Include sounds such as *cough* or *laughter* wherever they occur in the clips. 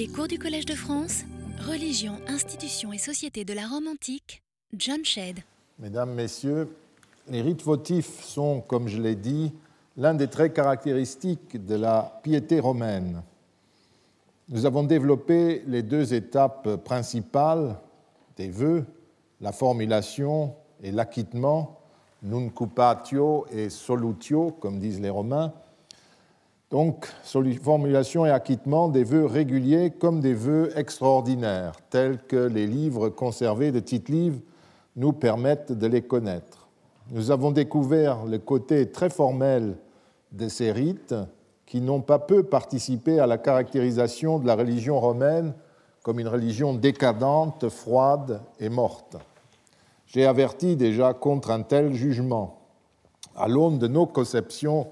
Les cours du Collège de France, Religion, institutions et société de la Rome antique, John Shedd. Mesdames, Messieurs, les rites votifs sont, comme je l'ai dit, l'un des traits caractéristiques de la piété romaine. Nous avons développé les deux étapes principales des vœux, la formulation et l'acquittement, nuncupatio et solutio, comme disent les Romains. Donc, formulation et acquittement des vœux réguliers comme des vœux extraordinaires, tels que les livres conservés de Tite-Livre nous permettent de les connaître. Nous avons découvert le côté très formel de ces rites qui n'ont pas peu participé à la caractérisation de la religion romaine comme une religion décadente, froide et morte. J'ai averti déjà contre un tel jugement. À l'aune de nos conceptions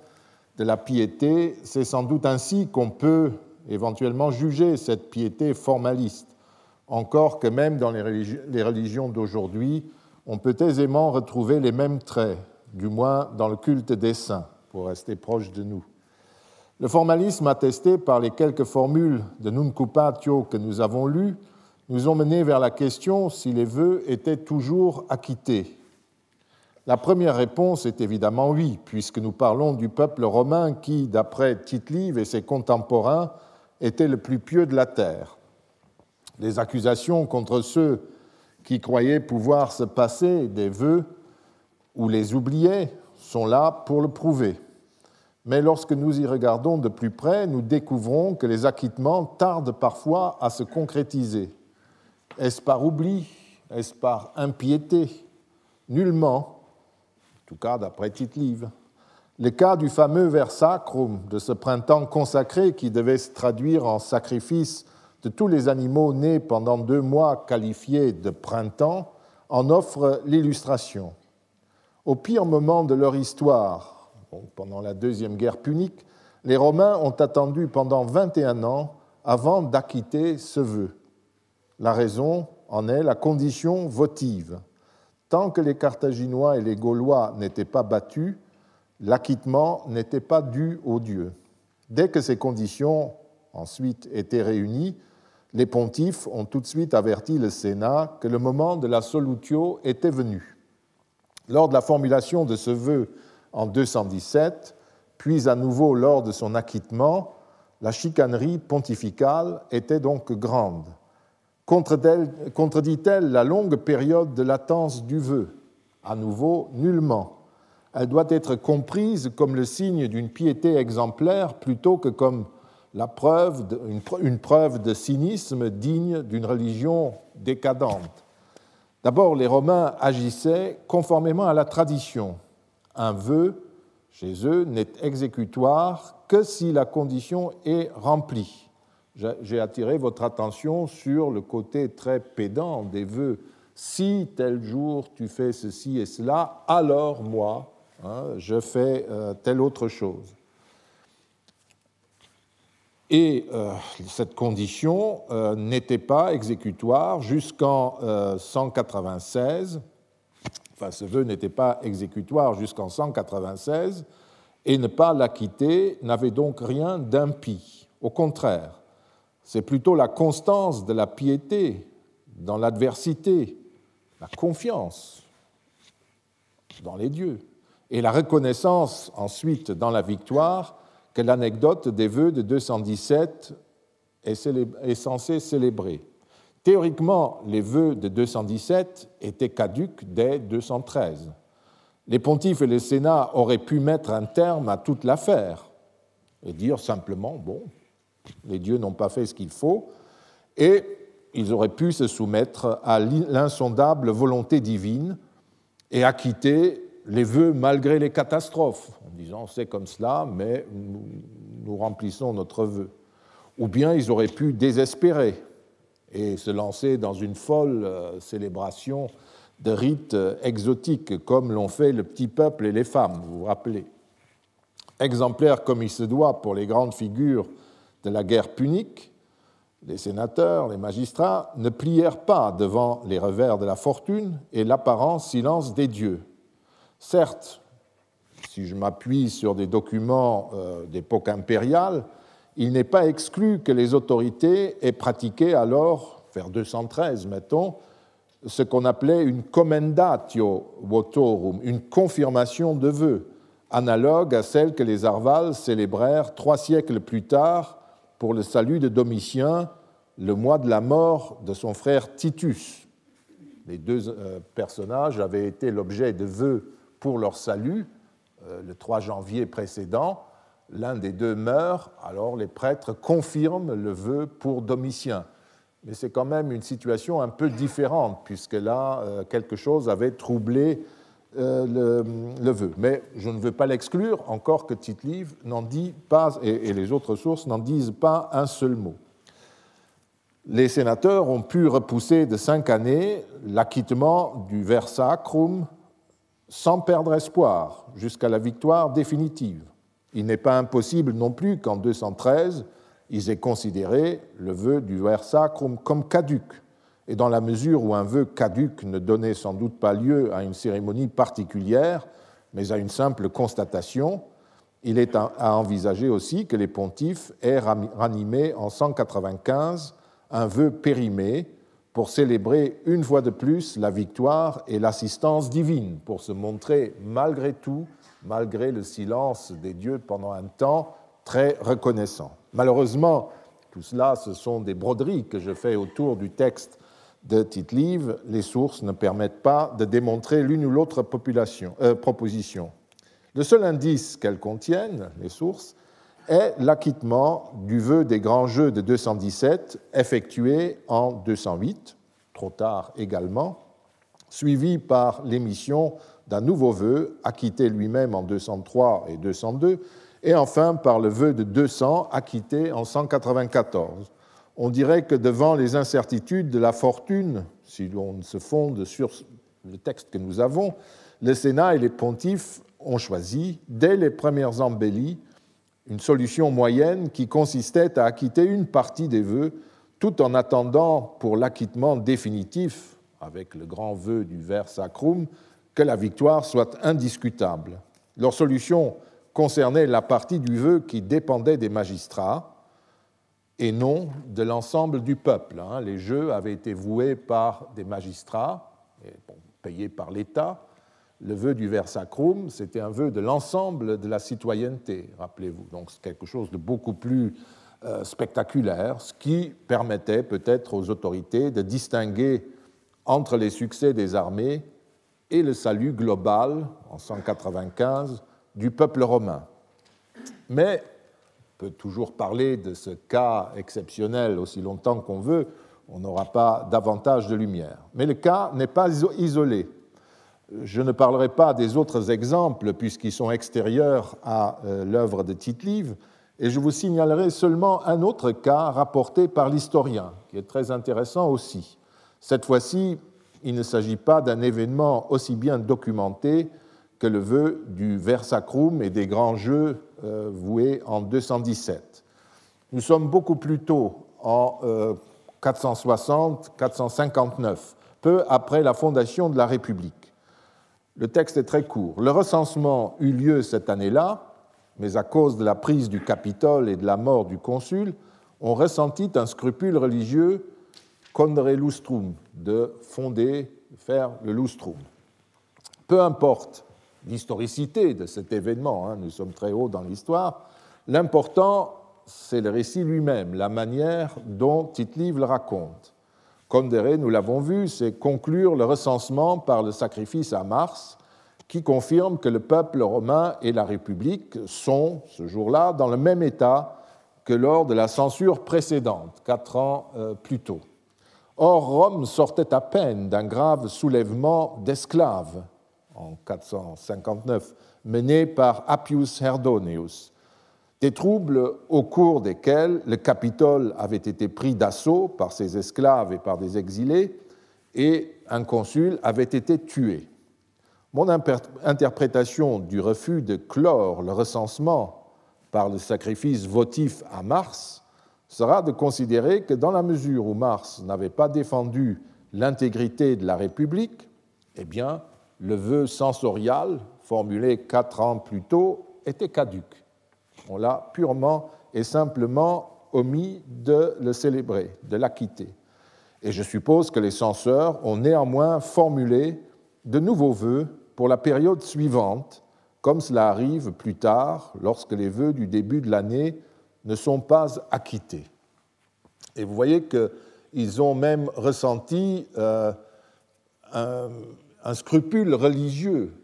de la piété, c'est sans doute ainsi qu'on peut éventuellement juger cette piété formaliste, encore que même dans les religions d'aujourd'hui, on peut aisément retrouver les mêmes traits, du moins dans le culte des saints, pour rester proche de nous. Le formalisme attesté par les quelques formules de Nuncupatio que nous avons lues nous ont mené vers la question si les vœux étaient toujours acquittés. La première réponse est évidemment oui, puisque nous parlons du peuple romain qui, d'après Tite-Live et ses contemporains, était le plus pieux de la terre. Les accusations contre ceux qui croyaient pouvoir se passer des vœux ou les oubliaient sont là pour le prouver. Mais lorsque nous y regardons de plus près, nous découvrons que les acquittements tardent parfois à se concrétiser. Est-ce par oubli? Est-ce par impiété? Nullement, en tout cas d'après Tite-Live. Le cas du fameux vers sacrum de ce printemps consacré qui devait se traduire en sacrifice de tous les animaux nés pendant deux mois qualifiés de printemps en offre l'illustration. Au pire moment de leur histoire, pendant la Deuxième Guerre punique, les Romains ont attendu pendant 21 ans avant d'acquitter ce vœu. La raison en est la condition votive. Tant que les Carthaginois et les Gaulois n'étaient pas battus, l'acquittement n'était pas dû aux dieux. Dès que ces conditions ensuite étaient réunies, les pontifes ont tout de suite averti le Sénat que le moment de la solutio était venu. Lors de la formulation de ce vœu en 217, puis à nouveau lors de son acquittement, la chicanerie pontificale était donc grande. Contredit-elle la longue période de latence du vœu? À nouveau, nullement. Elle doit être comprise comme le signe d'une piété exemplaire plutôt que comme la preuve une preuve de cynisme digne d'une religion décadente. D'abord, les Romains agissaient conformément à la tradition. Un vœu, chez eux, n'est exécutoire que si la condition est remplie j'ai attiré votre attention sur le côté très pédant des vœux. Si tel jour tu fais ceci et cela, alors moi, hein, je fais euh, telle autre chose. Et euh, cette condition euh, n'était pas exécutoire jusqu'en 196, enfin ce vœu n'était pas exécutoire jusqu'en 196, et ne pas l'acquitter n'avait donc rien d'impie. Au contraire, c'est plutôt la constance de la piété dans l'adversité, la confiance dans les dieux, et la reconnaissance ensuite dans la victoire que l'anecdote des vœux de 217 est, censée célébrer. Théoriquement, les vœux de 217 étaient caducs dès 213. Les pontifes et le Sénat auraient pu mettre un terme à toute l'affaire et dire simplement, bon, les dieux n'ont pas fait ce qu'il faut, et ils auraient pu se soumettre à l'insondable volonté divine et acquitter les vœux malgré les catastrophes, en disant c'est comme cela, mais nous remplissons notre vœu. Ou bien ils auraient pu désespérer et se lancer dans une folle euh, célébration de rites euh, exotiques, comme l'ont fait le petit peuple et les femmes, vous vous rappelez. Exemplaire comme il se doit pour les grandes figures de la guerre punique, les sénateurs, les magistrats ne plièrent pas devant les revers de la fortune et l'apparent silence des dieux. Certes, si je m'appuie sur des documents euh, d'époque impériale, il n'est pas exclu que les autorités aient pratiqué alors, vers 213 mettons, ce qu'on appelait une commendatio votorum, une confirmation de vœux, analogue à celle que les Arvales célébrèrent trois siècles plus tard pour le salut de Domitien, le mois de la mort de son frère Titus. Les deux euh, personnages avaient été l'objet de vœux pour leur salut euh, le 3 janvier précédent. L'un des deux meurt, alors les prêtres confirment le vœu pour Domitien. Mais c'est quand même une situation un peu différente, puisque là, euh, quelque chose avait troublé euh, le, vœu. Mais je ne veux pas l'exclure, encore que Tite-Livre n'en dit pas, et, les autres sources n'en disent pas un seul mot. Les sénateurs ont pu repousser de cinq années l'acquittement du versacrum sans perdre espoir jusqu'à la victoire définitive. Il n'est pas impossible non plus qu'en 213, ils aient considéré le vœu du versacrum comme caduc, et dans la mesure où un vœu caduc ne donnait sans doute pas lieu à une cérémonie particulière, mais à une simple constatation, il est à envisager aussi que les pontifes aient ranimé en 195 un vœu périmé pour célébrer une fois de plus la victoire et l'assistance divine, pour se montrer malgré tout, malgré le silence des dieux pendant un temps, très reconnaissant. Malheureusement, tout cela, ce sont des broderies que je fais autour du texte de Tite-Live, les sources ne permettent pas de démontrer l'une ou l'autre euh, proposition. Le seul indice qu'elles contiennent, les sources, est l'acquittement du vœu des grands jeux de 217 effectué en 208, trop tard également, suivi par l'émission d'un nouveau vœu acquitté lui-même en 203 et 202, et enfin par le vœu de 200 acquitté en 194 on dirait que devant les incertitudes de la fortune, si l'on se fonde sur le texte que nous avons, le Sénat et les pontifes ont choisi, dès les premières embellies, une solution moyenne qui consistait à acquitter une partie des vœux, tout en attendant pour l'acquittement définitif, avec le grand vœu du vers sacrum, que la victoire soit indiscutable. Leur solution concernait la partie du vœu qui dépendait des magistrats, et non de l'ensemble du peuple. Hein. Les jeux avaient été voués par des magistrats, payés par l'État. Le vœu du vers sacrum, c'était un vœu de l'ensemble de la citoyenneté, rappelez-vous. Donc c'est quelque chose de beaucoup plus euh, spectaculaire, ce qui permettait peut-être aux autorités de distinguer entre les succès des armées et le salut global, en 195, du peuple romain. Mais peut toujours parler de ce cas exceptionnel aussi longtemps qu'on veut, on n'aura pas davantage de lumière. Mais le cas n'est pas isolé. Je ne parlerai pas des autres exemples puisqu'ils sont extérieurs à euh, l'œuvre de Tite-Live, et je vous signalerai seulement un autre cas rapporté par l'historien, qui est très intéressant aussi. Cette fois-ci, il ne s'agit pas d'un événement aussi bien documenté que le vœu du Versacrum et des grands jeux euh, voués en 217. Nous sommes beaucoup plus tôt en 460-459, euh, peu après la fondation de la République. Le texte est très court. Le recensement eut lieu cette année-là, mais à cause de la prise du Capitole et de la mort du consul, on ressentit un scrupule religieux condere lustrum, de fonder, faire le lustrum. Peu importe l'historicité de cet événement, hein, nous sommes très hauts dans l'histoire, l'important, c'est le récit lui-même, la manière dont Tite-Live le raconte. Condéré, nous l'avons vu, c'est conclure le recensement par le sacrifice à Mars, qui confirme que le peuple romain et la République sont, ce jour-là, dans le même état que lors de la censure précédente, quatre ans euh, plus tôt. Or, Rome sortait à peine d'un grave soulèvement d'esclaves en 459, mené par Appius Herdoneus. Des troubles au cours desquels le Capitole avait été pris d'assaut par ses esclaves et par des exilés, et un consul avait été tué. Mon interprétation du refus de clore le recensement par le sacrifice votif à Mars sera de considérer que dans la mesure où Mars n'avait pas défendu l'intégrité de la République, eh bien, le vœu sensorial, formulé quatre ans plus tôt, était caduque. On l'a purement et simplement omis de le célébrer, de l'acquitter. Et je suppose que les censeurs ont néanmoins formulé de nouveaux vœux pour la période suivante, comme cela arrive plus tard lorsque les vœux du début de l'année ne sont pas acquittés. Et vous voyez qu'ils ont même ressenti euh, un, scrupule religieux,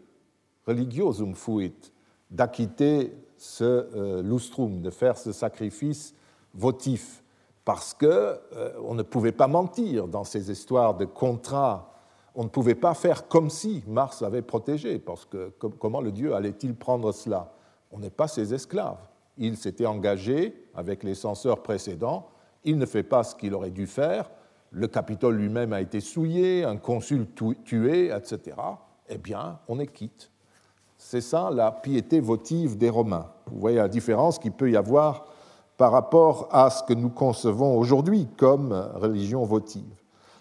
religiosum fuit, d'acquitter ce euh, lustrum, de faire ce sacrifice votif, parce qu'on euh, ne pouvait pas mentir dans ces histoires de contrats. On ne pouvait pas faire comme si Mars avait protégé, parce que comment le Dieu allait-il prendre cela? On n'est pas ses esclaves. Il s'était engagé avec les censeurs précédents, il ne fait pas ce qu'il aurait dû faire, le Capitole lui-même a été souillé, un consul tué, etc. Eh bien, on est quitte. C'est ça la piété votive des Romains. Vous voyez la différence qu'il peut y avoir par rapport à ce que nous concevons aujourd'hui comme religion votive.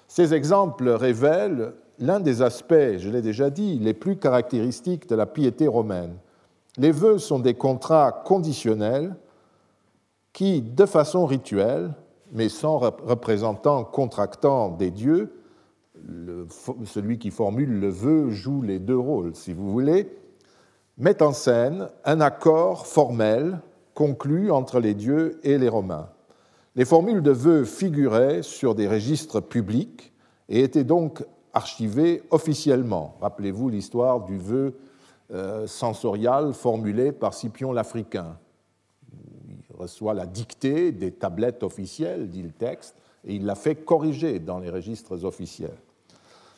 Ces exemples révèlent l'un des aspects, je l'ai déjà dit, les plus caractéristiques de la piété romaine. Les vœux sont des contrats conditionnels qui, de façon rituelle, mais sans représentant contractant des dieux, celui qui formule le vœu joue les deux rôles, si vous voulez, met en scène un accord formel conclu entre les dieux et les Romains. Les formules de vœux figuraient sur des registres publics et étaient donc archivées officiellement. Rappelez-vous l'histoire du vœu euh, sensorial formulé par Scipion l'Africain. Reçoit la dictée des tablettes officielles, dit le texte, et il la fait corriger dans les registres officiels.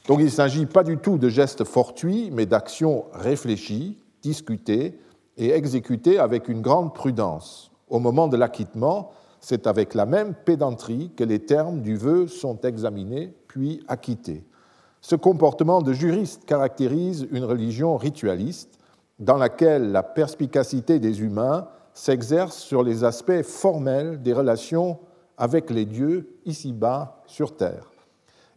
Donc il ne s'agit pas du tout de gestes fortuits, mais d'actions réfléchies, discutées et exécuté avec une grande prudence. Au moment de l'acquittement, c'est avec la même pédanterie que les termes du vœu sont examinés puis acquittés. Ce comportement de juriste caractérise une religion ritualiste dans laquelle la perspicacité des humains s'exerce sur les aspects formels des relations avec les dieux ici-bas sur Terre.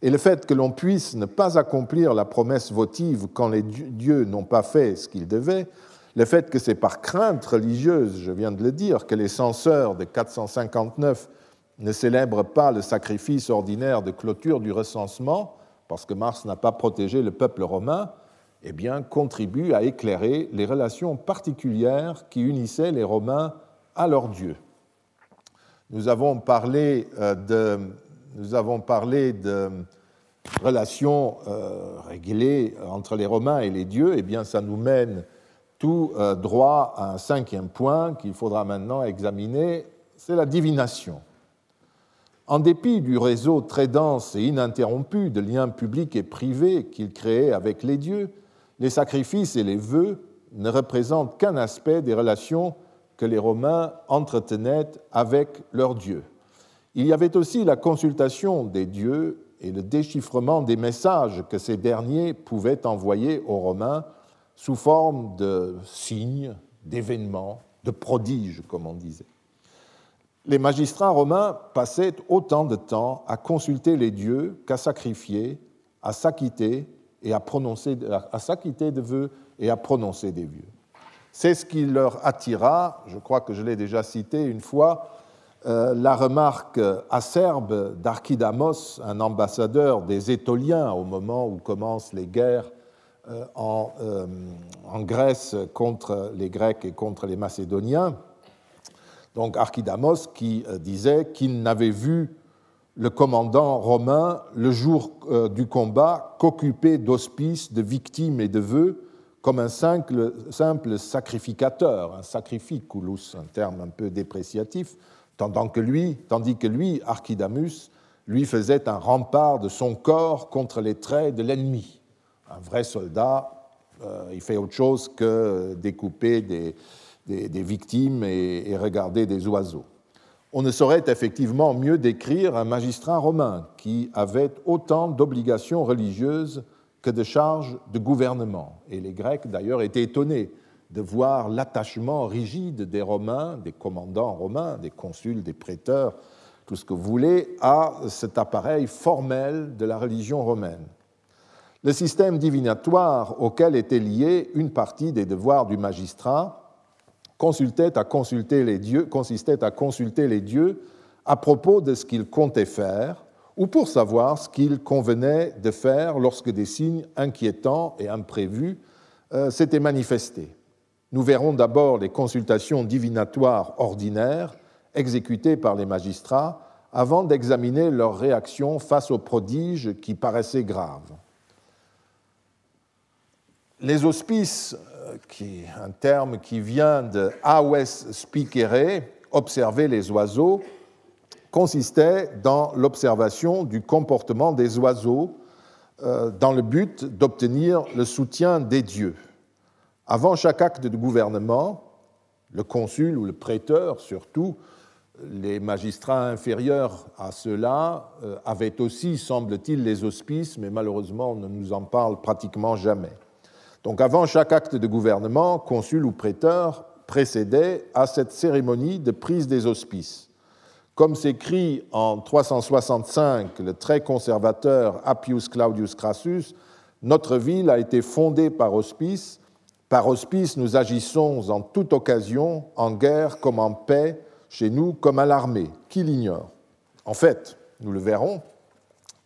Et le fait que l'on puisse ne pas accomplir la promesse votive quand les dieux n'ont pas fait ce qu'ils devaient le fait que c'est par crainte religieuse, je viens de le dire, que les censeurs de 459 ne célèbrent pas le sacrifice ordinaire de clôture du recensement, parce que Mars n'a pas protégé le peuple romain, eh bien, contribue à éclairer les relations particulières qui unissaient les Romains à leur Dieu. Nous avons parlé euh, de, nous avons parlé de relations euh, réglées entre les Romains et les dieux, eh bien, ça nous mène tout euh, droit à un cinquième point qu'il faudra maintenant examiner, c'est la divination. En dépit du réseau très dense et ininterrompu de liens publics et privés qu'il créait avec les dieux, les sacrifices et les vœux ne représentent qu'un aspect des relations que les Romains entretenaient avec leurs dieux. Il y avait aussi la consultation des dieux et le déchiffrement des messages que ces derniers pouvaient envoyer aux Romains sous forme de signes, d'événements, de prodiges, comme on disait. Les magistrats romains passaient autant de temps à consulter les dieux qu'à sacrifier, à s'acquitter et à prononcer, à s'acquitter de vœux et à prononcer des vœux. C'est ce qui leur attira, je crois que je l'ai déjà cité une fois, euh, la remarque acerbe d'Archidamos, un ambassadeur des Étoliens au moment où commencent les guerres euh, euh, en, Grèce contre les Grecs et contre les Macédoniens. Donc Archidamos qui disait qu'il n'avait vu le commandant romain le jour du combat qu'occupé d'hospices, de victimes et de vœux comme un simple, sacrificateur, un sacrificulus, un terme un peu dépréciatif, tandis que lui, que lui Archidamus, lui faisait un rempart de son corps contre les traits de l'ennemi un vrai soldat, euh, il fait autre chose que découper des, victimes et, regarder des oiseaux. On ne saurait effectivement mieux décrire un magistrat romain qui avait autant d'obligations religieuses que de charges de gouvernement. Et les Grecs, d'ailleurs, étaient étonnés de voir l'attachement rigide des Romains, des commandants romains, des consuls, des prêteurs, tout ce que vous voulez, à cet appareil formel de la religion romaine le système divinatoire auquel était lié une partie des devoirs du magistrat consistait à consulter les dieux, consistait à consulter les dieux à propos de ce qu'ils comptaient faire ou pour savoir ce qu'il convenait de faire lorsque des signes inquiétants et imprévus euh, s'étaient manifestés. Nous verrons d'abord les consultations divinatoires ordinaires exécutées par les magistrats avant d'examiner leur réaction face aux prodiges qui paraissaient graves. Les hospices, euh, qui un terme qui vient de Aves spicere, observer les oiseaux, consistait dans l'observation du comportement des oiseaux euh, dans le but d'obtenir le soutien des dieux. Avant chaque acte de gouvernement, le consul ou le prêteur surtout, les magistrats inférieurs à ceux-là euh, avaient aussi, semble-t-il, les auspices, mais malheureusement on ne nous en parle pratiquement jamais. Donc avant chaque acte de gouvernement, consul ou prêteur précédait à cette cérémonie de prise des auspices. Comme s'écrit en 365 le très conservateur Appius Claudius Crassus, notre ville a été fondée par hospice. Par hospice, nous agissons en toute occasion, en guerre comme en paix, chez nous comme à l'armée. Qui l'ignore? En fait, nous le verrons,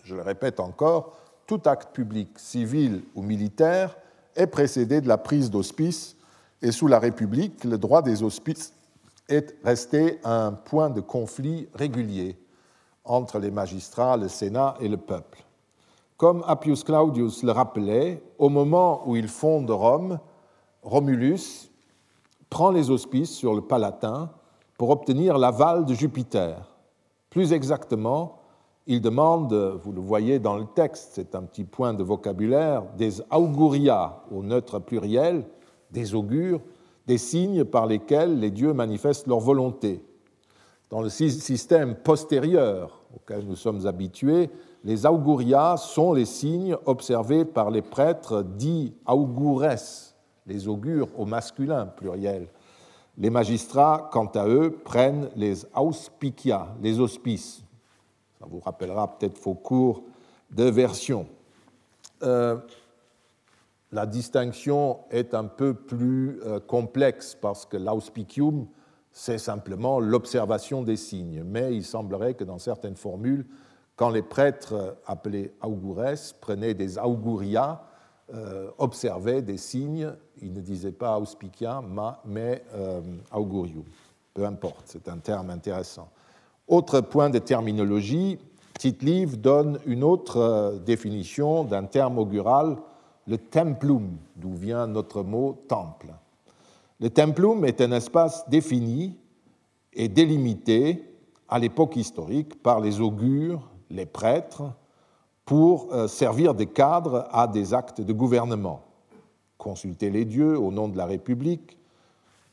je le répète encore, tout acte public, civil ou militaire, est précédé de la prise d'hospice, et sous la République, le droit des hospices est resté un point de conflit régulier entre les magistrats, le Sénat et le peuple. Comme Appius Claudius le rappelait, au moment où il fonde Rome, Romulus prend les auspices sur le Palatin pour obtenir l'aval de Jupiter. Plus exactement, il demande, vous le voyez dans le texte, c'est un petit point de vocabulaire, des auguria au neutre pluriel, des augures, des signes par lesquels les dieux manifestent leur volonté. Dans le système postérieur auquel nous sommes habitués, les auguria sont les signes observés par les prêtres dits augures, les augures au masculin pluriel. Les magistrats, quant à eux, prennent les auspicia, les auspices. Ça vous rappellera peut-être vos cours de version. Euh, la distinction est un peu plus euh, complexe parce que l'auspicium, c'est simplement l'observation des signes. Mais il semblerait que dans certaines formules, quand les prêtres appelés augures prenaient des auguria, euh, observaient des signes, ils ne disaient pas auspicia, mais euh, augurium. Peu importe, c'est un terme intéressant. Autre point de terminologie, Tite-Live donne une autre définition d'un terme augural le templum, d'où vient notre mot temple. Le templum est un espace défini et délimité à l'époque historique par les augures, les prêtres, pour euh, servir de cadre à des actes de gouvernement. Consulter les dieux au nom de la République,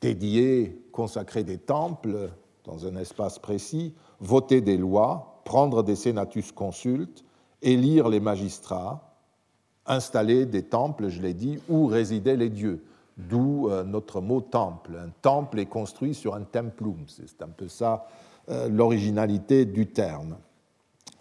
dédier, consacrer des temples dans un espace précis, voter des lois, prendre des senatus consultes, élire les magistrats, installer des temples, je l'ai dit, où résidaient les dieux, d'où euh, notre mot temple. Un temple est construit sur un templum, c'est un peu ça euh, l'originalité du terme.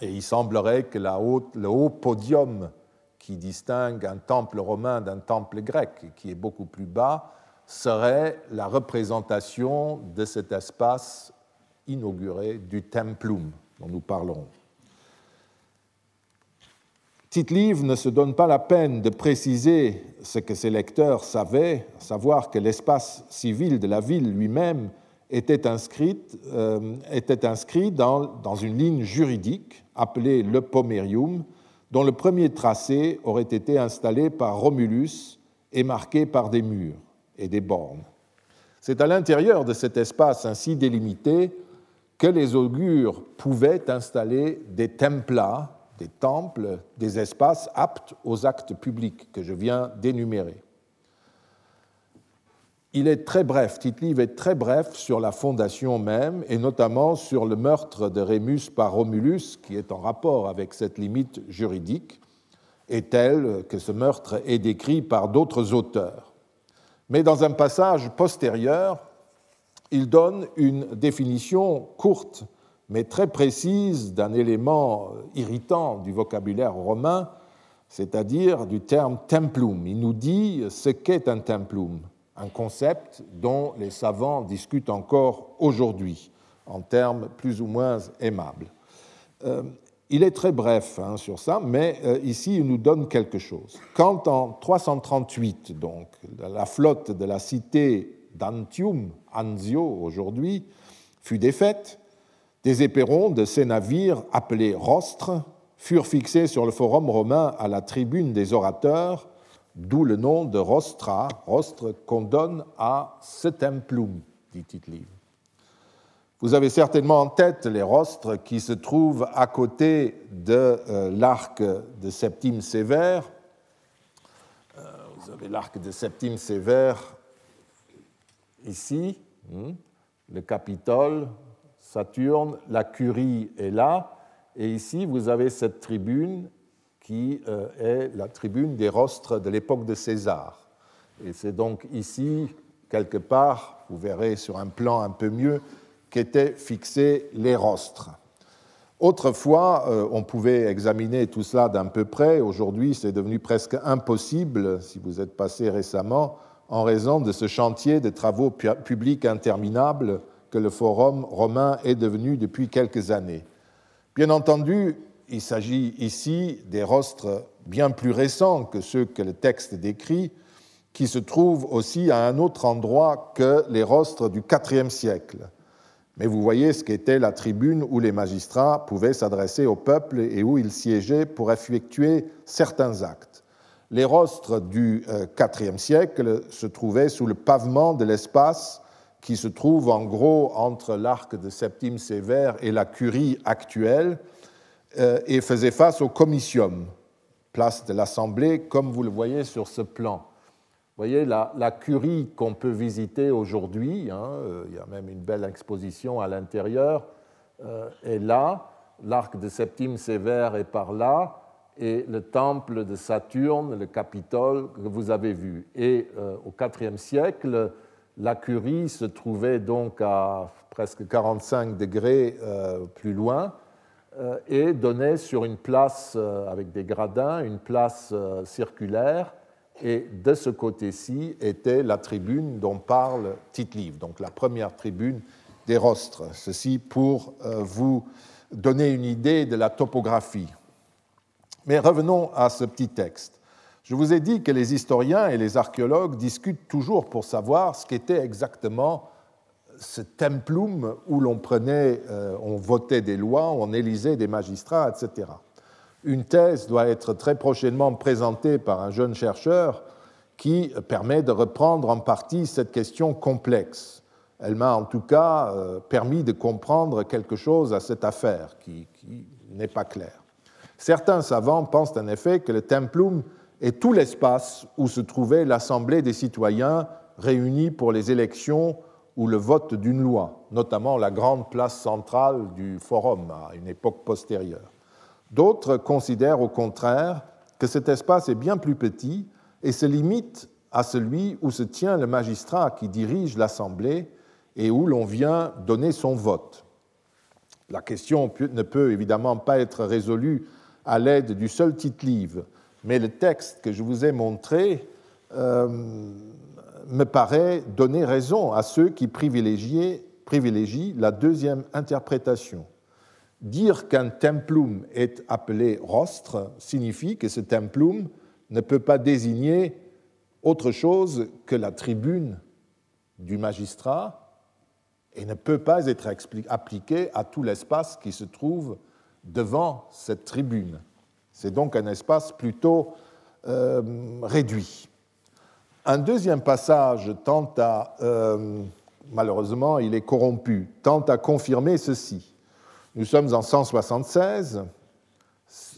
Et il semblerait que le haut podium qui distingue un temple romain d'un temple grec, qui est beaucoup plus bas, serait la représentation de cet espace inauguré du templum dont nous parlerons. Tite-Livre ne se donne pas la peine de préciser ce que ses lecteurs savaient, savoir que l'espace civil de la ville lui-même était inscrit, euh, était inscrit dans, dans, une ligne juridique appelée le Pomerium, dont le premier tracé aurait été installé par Romulus et marqué par des murs et des bornes. C'est à l'intérieur de cet espace ainsi délimité que les augures pouvaient installer des templas des temples, des espaces aptes aux actes publics que je viens d'énumérer. Il est très bref, tite est très bref sur la fondation même, et notamment sur le meurtre de Rémus par Romulus, qui est en rapport avec cette limite juridique, et tel que ce meurtre est décrit par d'autres auteurs. Mais dans un passage postérieur, il donne une définition courte mais très précise d'un élément irritant du vocabulaire romain, c'est-à-dire du terme templum. Il nous dit ce qu'est un templum. un concept dont les savants discutent encore aujourd'hui en termes plus ou moins aimables. Euh, il est très bref hein, sur ça, mais euh, ici il nous donne quelque chose. Quand en 338, donc, la flotte de la cité d'Antium, Anzio aujourd'hui, fut défaite, des éperons de ces navires appelés rostres furent fixés sur le forum romain à la tribune des orateurs, d'où le nom de rostra, rostre qu'on donne à ce templum, dit Tite-Livre. Vous avez certainement en tête les rostres qui se trouvent à côté de euh, l'arc de Septime Sévère. Euh, vous avez l'arc de Septime Sévère ici, hmm, le Capitole, Saturne, la Curie est là, et ici vous avez cette tribune qui euh, est la tribune des rostres de l'époque de César. Et c'est donc ici, quelque part, vous verrez sur un plan un peu mieux, qu'étaient fixés les rostres. Autrefois, euh, on pouvait examiner tout cela d'un peu près. Aujourd'hui, c'est devenu presque impossible, si vous êtes passé récemment, en raison de ce chantier de travaux publics interminables que le Forum romain est devenu depuis quelques années. Bien entendu, il s'agit ici des rostres bien plus récents que ceux que le texte décrit, qui se trouvent aussi à un autre endroit que les rostres du IVe siècle. Mais vous voyez ce qu'était la tribune où les magistrats pouvaient s'adresser au peuple et où ils siégeaient pour effectuer certains actes. Les rostres du IVe siècle se trouvaient sous le pavement de l'espace qui se trouve en gros entre l'arc de Septime Sévère et la curie actuelle euh, et faisaient face au comitium, place de l'Assemblée, comme vous le voyez sur ce plan. Voyez, la, curie qu'on peut visiter aujourd'hui, hein, euh, il y a même une belle exposition à l'intérieur, euh, est là, l'arc de Septime Sévère est par là, et le temple de Saturne, le Capitole, que vous avez vu. Et euh, au IVe siècle, la curie se trouvait donc à presque 45 degrés plus loin et donnait sur une place avec des gradins, une place circulaire et de ce côté-ci était la tribune dont parle Tite-Livre, donc la première tribune des rostres. Ceci pour euh, vous donner une idée de la topographie. Mais revenons à ce petit texte. Je vous ai dit que les historiens et les archéologues discutent toujours pour savoir ce qu'était exactement ce templum où l'on prenait, euh, on votait des lois, on élisait des magistrats, etc. Une thèse doit être très prochainement présentée par un jeune chercheur qui permet de reprendre en partie cette question complexe. Elle m'a en tout cas euh, permis de comprendre quelque chose à cette affaire qui, n'est pas claire. Certains savants pensent en effet que le templum est tout l'espace où se trouvait l'Assemblée des citoyens réunis pour les élections ou le vote d'une loi, notamment la grande place centrale du forum à une époque postérieure. D'autres considèrent au contraire que cet espace est bien plus petit et se limite à celui où se tient le magistrat qui dirige l'Assemblée et où l'on vient donner son vote. La question ne peut évidemment pas être résolue à l'aide du seul titre livre, mais le texte que je vous ai montré euh, me paraît donner raison à ceux qui privilégient la deuxième interprétation. Dire qu'un templum est appelé rostre signifie que ce templum ne peut pas désigner autre chose que la tribune du magistrat et ne peut pas être appliqué à tout l'espace qui se trouve devant cette tribune. C'est donc un espace plutôt euh, réduit. Un deuxième passage tente à, euh, malheureusement il est corrompu, tente à confirmer ceci. Nous sommes en 176.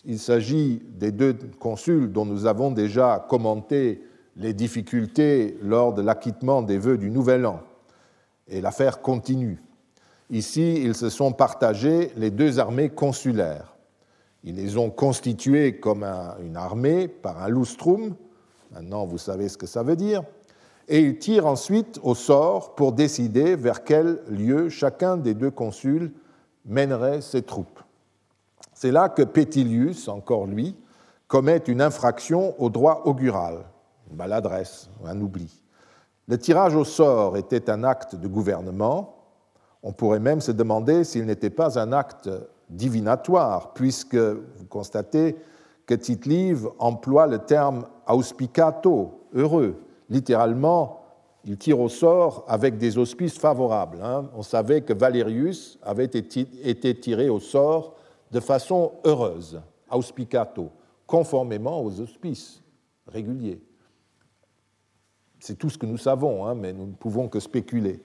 Il s'agit des deux consuls dont nous avons déjà commenté les difficultés lors de l'acquittement des vœux du Nouvel An. Et l'affaire continue. Ici, ils se sont partagés les deux armées consulaires. Ils les ont constituées comme une armée par un lustrum. Maintenant, vous savez ce que ça veut dire. Et ils tirent ensuite au sort pour décider vers quel lieu chacun des deux consuls mènerait ses troupes. C'est là que Pétilius, encore lui, commet une infraction au droit augural, une maladresse, un oubli. Le tirage au sort était un acte de gouvernement. On pourrait même se demander s'il n'était pas un acte divinatoire, puisque vous constatez que tite emploie le terme auspicato, heureux. Littéralement, il tire au sort avec des auspices favorables. Hein. On savait que Valerius avait été tiré au sort de façon heureuse, auspicato, conformément aux auspices réguliers. C'est tout ce que nous savons, hein, mais nous ne pouvons que spéculer.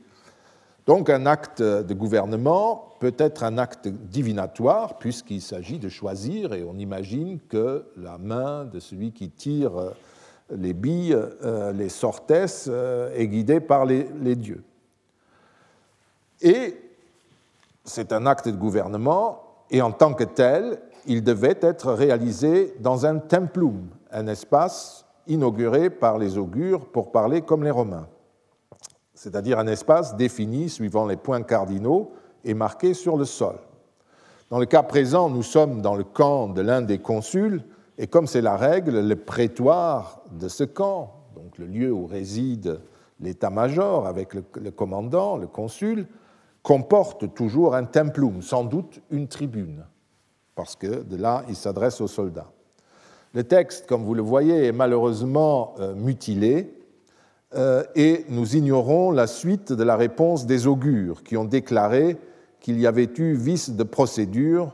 Donc un acte de gouvernement peut être un acte divinatoire puisqu'il s'agit de choisir et on imagine que la main de celui qui tire euh, les billes, euh, les sortes, euh, est guidée par les, les dieux. Et c'est un acte de gouvernement et en tant que tel, il devait être réalisé dans un templum, un espace inauguré par les augures pour parler comme les Romains c'est-à-dire un espace défini suivant les points cardinaux et marqué sur le sol. Dans le cas présent, nous sommes dans le camp de l'un des consuls, et comme c'est la règle, le prétoire de ce camp, donc le lieu où réside l'état-major avec le, commandant, le consul, comporte toujours un templum, sans doute une tribune, parce que de là, il s'adresse aux soldats. Le texte, comme vous le voyez, est malheureusement euh, mutilé, et nous ignorons la suite de la réponse des augures qui ont déclaré qu'il y avait eu vice de procédure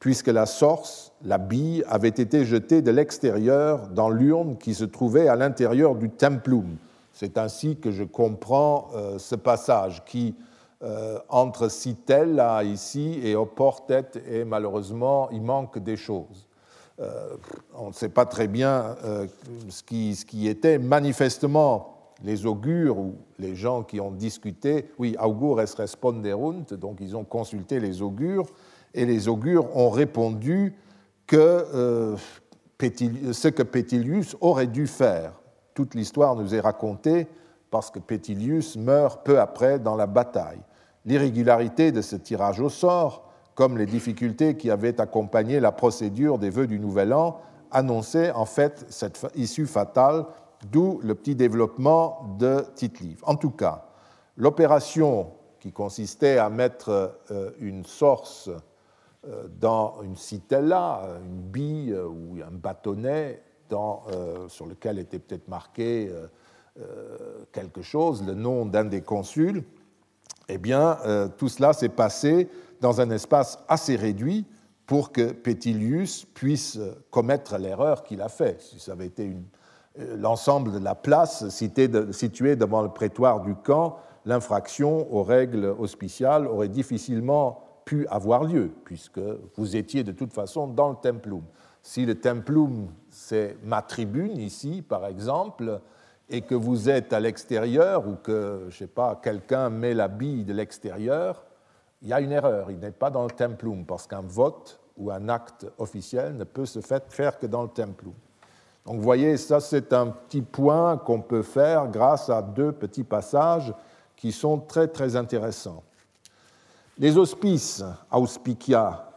puisque la sorce, la bille, avait été jetée de l'extérieur dans l'urne qui se trouvait à l'intérieur du templum. C'est ainsi que je comprends euh, ce passage qui, euh, entre Citella ici et Oportet, et malheureusement, il manque des choses. on ne sait pas très bien ce, qui, était manifestement les augures ou les gens qui ont discuté, oui, augures responderunt, donc ils ont consulté les augures, et les augures ont répondu que euh, ce que Pétilius aurait dû faire. Toute l'histoire nous est racontée parce que Pétilius meurt peu après dans la bataille. L'irrégularité de ce tirage au sort, comme les difficultés qui avaient accompagné la procédure des vœux du Nouvel An, annonçaient en fait cette issue fatale d'où le petit développement de tite En tout cas, l'opération qui consistait à mettre euh, une source euh, dans une citella, une bille ou un bâtonnet euh, sur lequel était peut-être marqué quelque chose, le nom d'un des consuls, eh bien, tout cela s'est passé dans un espace assez réduit pour que Pétilius puisse commettre l'erreur qu'il a faite. Si ça avait été une l'ensemble de la place située devant le prétoire du camp, l'infraction aux règles hospiciales aurait difficilement pu avoir lieu, puisque vous étiez de toute façon dans le templum. Si le templum, c'est ma tribune ici, par exemple, et que vous êtes à l'extérieur, ou que, je sais pas, quelqu'un met la bille de l'extérieur, il y a une erreur, il n'est pas dans le templum, parce qu'un vote ou un acte officiel ne peut se faire que dans le templum. Donc vous voyez, ça c'est un petit point qu'on peut faire grâce à deux petits passages qui sont très très intéressants. Les auspices, auspicia,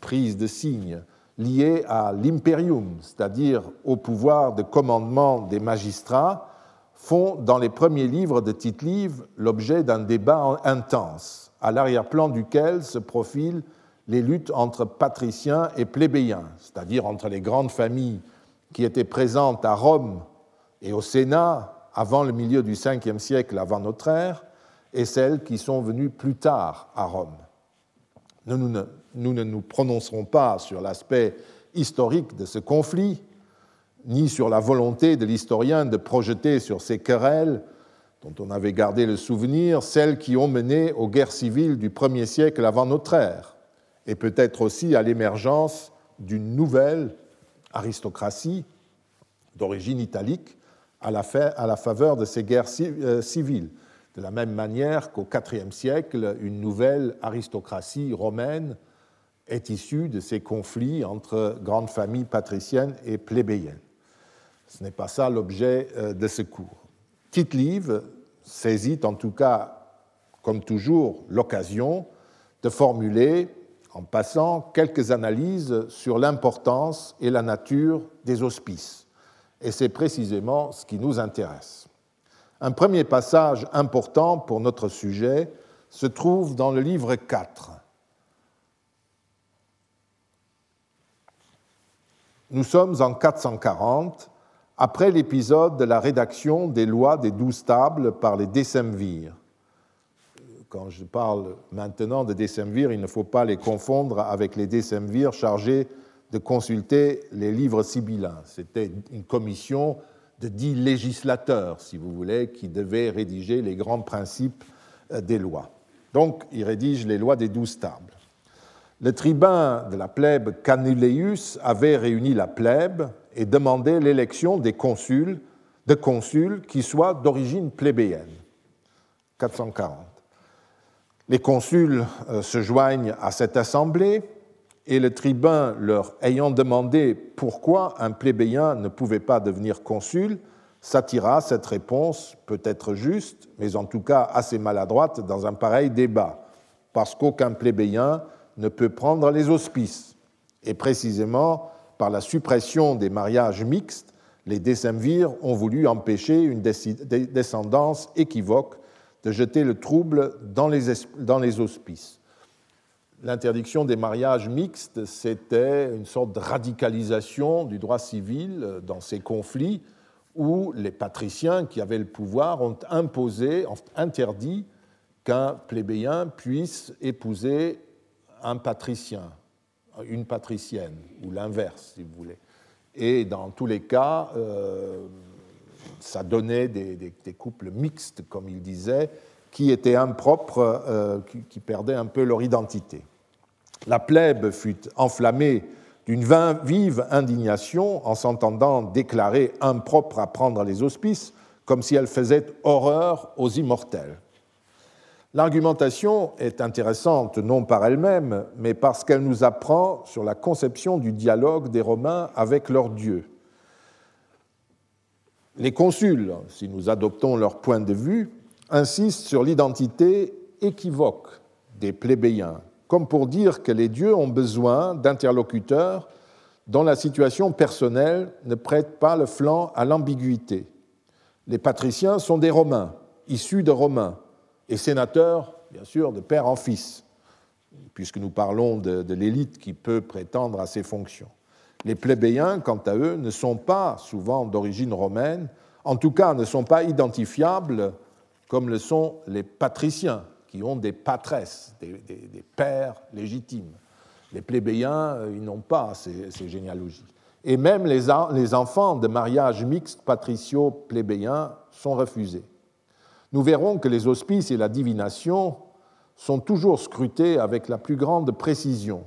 prises de signes, liées à l'imperium, c'est-à-dire au pouvoir de commandement des magistrats, font dans les premiers livres de Tite-Livre l'objet d'un débat intense, à l'arrière-plan duquel se profilent les luttes entre patriciens et plébéiens, c'est-à-dire entre les grandes familles qui étaient présentes à Rome et au Sénat avant le milieu du 5e siècle avant notre ère, et celles qui sont venues plus tard à Rome. Nous, nous, ne, nous ne nous prononcerons pas sur l'aspect historique de ce conflit, ni sur la volonté de l'historien de projeter sur ces querelles, dont on avait gardé le souvenir, celles qui ont mené aux guerres civiles du 1er siècle avant notre ère, et peut-être aussi à l'émergence d'une nouvelle aristocratie d'origine italique à la, faveur de ces guerres euh, civiles. De la même manière qu'au IVe siècle, une nouvelle aristocratie romaine est issue de ces conflits entre grandes familles patriciennes et plébéiennes. Ce n'est pas ça l'objet euh, de ce cours. Tite-Live saisit en tout cas, comme toujours, l'occasion de formuler en passant quelques analyses sur l'importance et la nature des hospices. Et c'est précisément ce qui nous intéresse. Un premier passage important pour notre sujet se trouve dans le livre 4. Nous sommes en 440, après l'épisode de la rédaction des lois des douze tables par les décemvirs. Quand je parle maintenant de décemvirs, il ne faut pas les confondre avec les décemvirs chargés de consulter les livres sibyllins. C'était une commission de dix législateurs, si vous voulez, qui devaient rédiger les grands principes euh, des lois. Donc, ils rédigent les lois des douze tables. Le tribun de la plèbe Canuleius avait réuni la plèbe et demandé l'élection des consuls, de consuls qui soient d'origine plébéienne. 440. Les consuls euh, se joignent à cette assemblée et le tribun leur ayant demandé pourquoi un plébéien ne pouvait pas devenir consul, s'attira cette réponse, peut-être juste, mais en tout cas assez maladroite dans un pareil débat, parce qu'aucun plébéien ne peut prendre les auspices. Et précisément, par la suppression des mariages mixtes, les décemvirs ont voulu empêcher une descendance équivoque de jeter le trouble dans les auspices l'interdiction des mariages mixtes, c'était une sorte de radicalisation du droit civil dans ces conflits où les patriciens qui avaient le pouvoir ont imposé, ont interdit qu'un plébéien puisse épouser un patricien, une patricienne, ou l'inverse, si vous voulez. Et dans tous les cas, euh, ça donnait des, couples mixtes, comme il disait, qui étaient impropres, euh, qui, perdaient un peu leur identité. La plèbe fut enflammée d'une vive indignation en s'entendant déclarer impropre à prendre les auspices, comme si elle faisait horreur aux immortels. L'argumentation est intéressante non par elle-même, mais parce qu'elle nous apprend sur la conception du dialogue des Romains avec leur Dieu. Les consuls, si nous adoptons leur point de vue, insistent sur l'identité équivoque des plébéiens, comme pour dire que les dieux ont besoin d'interlocuteurs dont la situation personnelle ne prête pas le flanc à l'ambiguïté. Les patriciens sont des Romains, issus de Romains, et sénateurs, bien sûr, de père en fils, puisque nous parlons de, l'élite qui peut prétendre à ces fonctions. Les plébéiens, quant à eux, ne sont pas souvent d'origine romaine, en tout cas ne sont pas identifiables comme le sont les patriciens, qui ont des patresses, des, pères légitimes. Les plébéiens, euh, ils n'ont pas ces, généalogies. Et même les, enfants de mariage mixte patricio-plébéien sont refusés. Nous verrons que les auspices et la divination sont toujours scrutés avec la plus grande précision.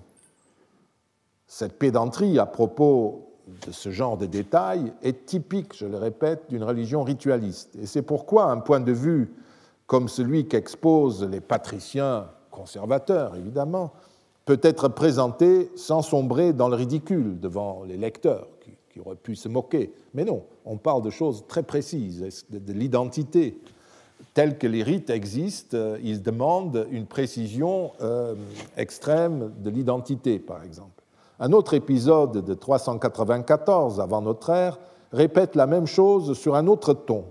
Cette pédanterie à propos de ce genre de détails est typique, je le répète, d'une religion ritualiste. Et c'est pourquoi un point de vue comme celui qu'exposent les patriciens conservateurs, évidemment, peut être présenté sans sombrer dans le ridicule devant les lecteurs qui, auraient pu se moquer. Mais non, on parle de choses très précises, de, l'identité. Telle que les rites existent, euh, ils demandent une précision euh, extrême de l'identité, par exemple. Un autre épisode de 394 avant notre ère répète la même chose sur un autre ton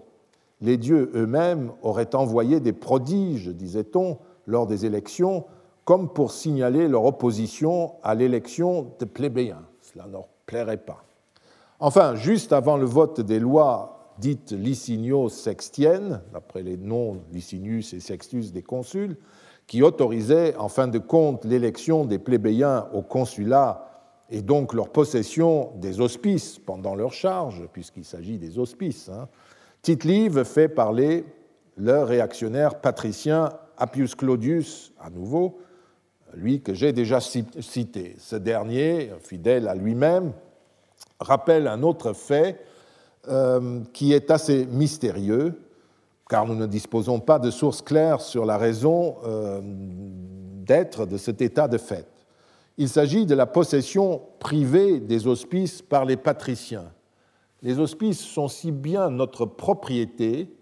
les dieux eux-mêmes auraient envoyé des prodiges, disait-on, lors des élections, comme pour signaler leur opposition à l'élection de plébéiens. Cela ne leur plairait pas. Enfin, juste avant le vote des lois dites Licinio-Sextiennes, d'après les noms Licinius et Sextus des consuls, qui autorisaient en fin de compte l'élection des plébéiens au consulat et donc leur possession des hospices pendant leur charge, puisqu'il s'agit des hospices, hein, Tite-Live fait parler le réactionnaire patricien Appius Claudius, à nouveau, lui que j'ai déjà cité. Ce dernier, fidèle à lui-même, rappelle un autre fait euh, qui est assez mystérieux, car nous ne disposons pas de sources claires sur la raison euh, d'être de cet état de fait. Il s'agit de la possession privée des hospices par les patriciens les hospices sont si bien notre propriété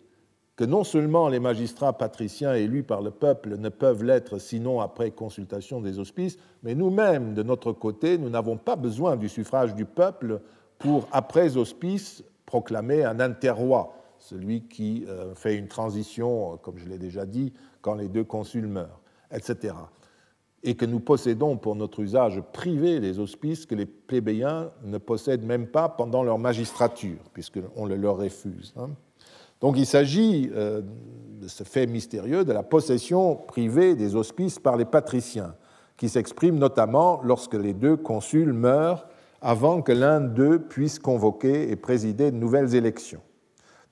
que non seulement les magistrats patriciens élus par le peuple ne peuvent l'être sinon après consultation des hospices, mais nous-mêmes, de notre côté, nous n'avons pas besoin du suffrage du peuple pour, après hospice, proclamer un interroi, celui qui euh, fait une transition, comme je l'ai déjà dit, quand les deux consuls meurent, etc. Et que nous possédons pour notre usage privé les hospices que les plébéiens ne possèdent même pas pendant leur magistrature, puisqu'on le leur refuse. Hein. Donc il s'agit euh, de ce fait mystérieux de la possession privée des hospices par les patriciens, qui s'exprime notamment lorsque les deux consuls meurent avant que l'un d'eux puisse convoquer et présider de nouvelles élections.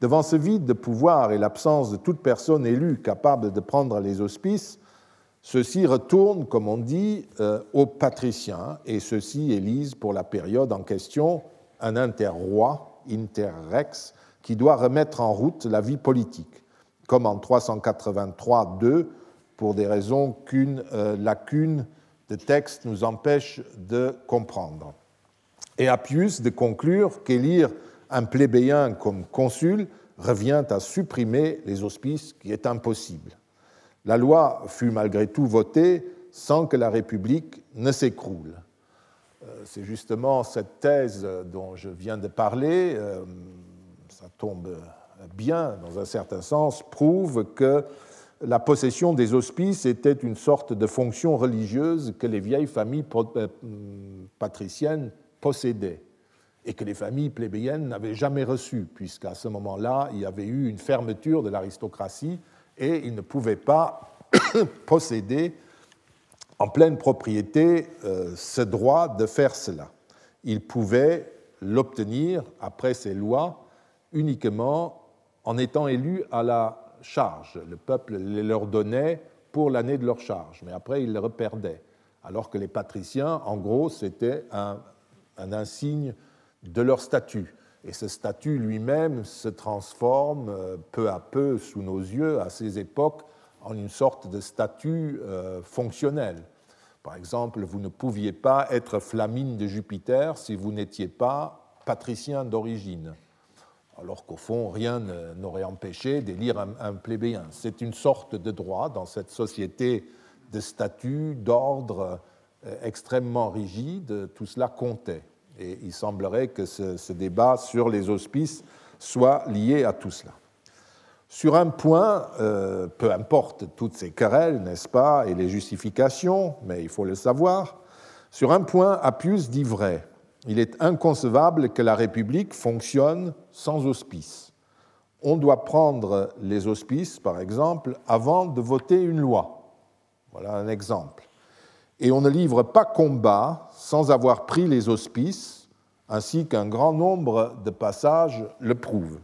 Devant ce vide de pouvoir et l'absence de toute personne élue capable de prendre les auspices, ceux-ci retournent, comme on dit, euh, aux patriciens et ceux-ci élisent pour la période en question un interroi, interrex, qui doit remettre en route la vie politique, comme en 383-2, pour des raisons qu'une euh, lacune de texte nous empêche de comprendre. Et Appius de conclure qu'élire un plébéien comme consul revient à supprimer les auspices, qui est impossible. La loi fut malgré tout votée sans que la République ne s'écroule. Euh, c'est justement cette thèse dont je viens de parler, euh, ça tombe bien dans un certain sens, prouve que la possession des hospices était une sorte de fonction religieuse que les vieilles familles euh, patriciennes possédaient et que les familles plébéiennes n'avaient jamais reçu, puisqu'à ce moment-là, il y avait eu une fermeture de l'aristocratie et ils ne pouvaient pas *coughs* posséder en pleine propriété euh, ce droit de faire cela. Ils pouvaient l'obtenir, après ces lois, uniquement en étant élus à la charge. Le peuple les leur donnait pour l'année de leur charge, mais après ils les reperdaient. Alors que les patriciens, en gros, c'était un, un insigne de leur statut. Et ce statut lui-même se transforme euh, peu à peu sous nos yeux à ces époques en une sorte de statut euh, fonctionnel. Par exemple, vous ne pouviez pas être flamine de Jupiter si vous n'étiez pas patricien d'origine, alors qu'au fond, rien n'aurait empêché d'élire un, plébéien. C'est une sorte de droit dans cette société de statut, d'ordre euh, extrêmement rigide, tout cela comptait. Et il semblerait que ce, débat sur les auspices soit lié à tout cela. Sur un point, euh, peu importe toutes ces querelles, n'est-ce pas, et les justifications, mais il faut le savoir, sur un point, Appius dit vrai. Il est inconcevable que la République fonctionne sans auspices. On doit prendre les auspices, par exemple, avant de voter une loi. Voilà un exemple et on ne livre pas combat sans avoir pris les auspices, ainsi qu'un grand nombre de passages le prouvent.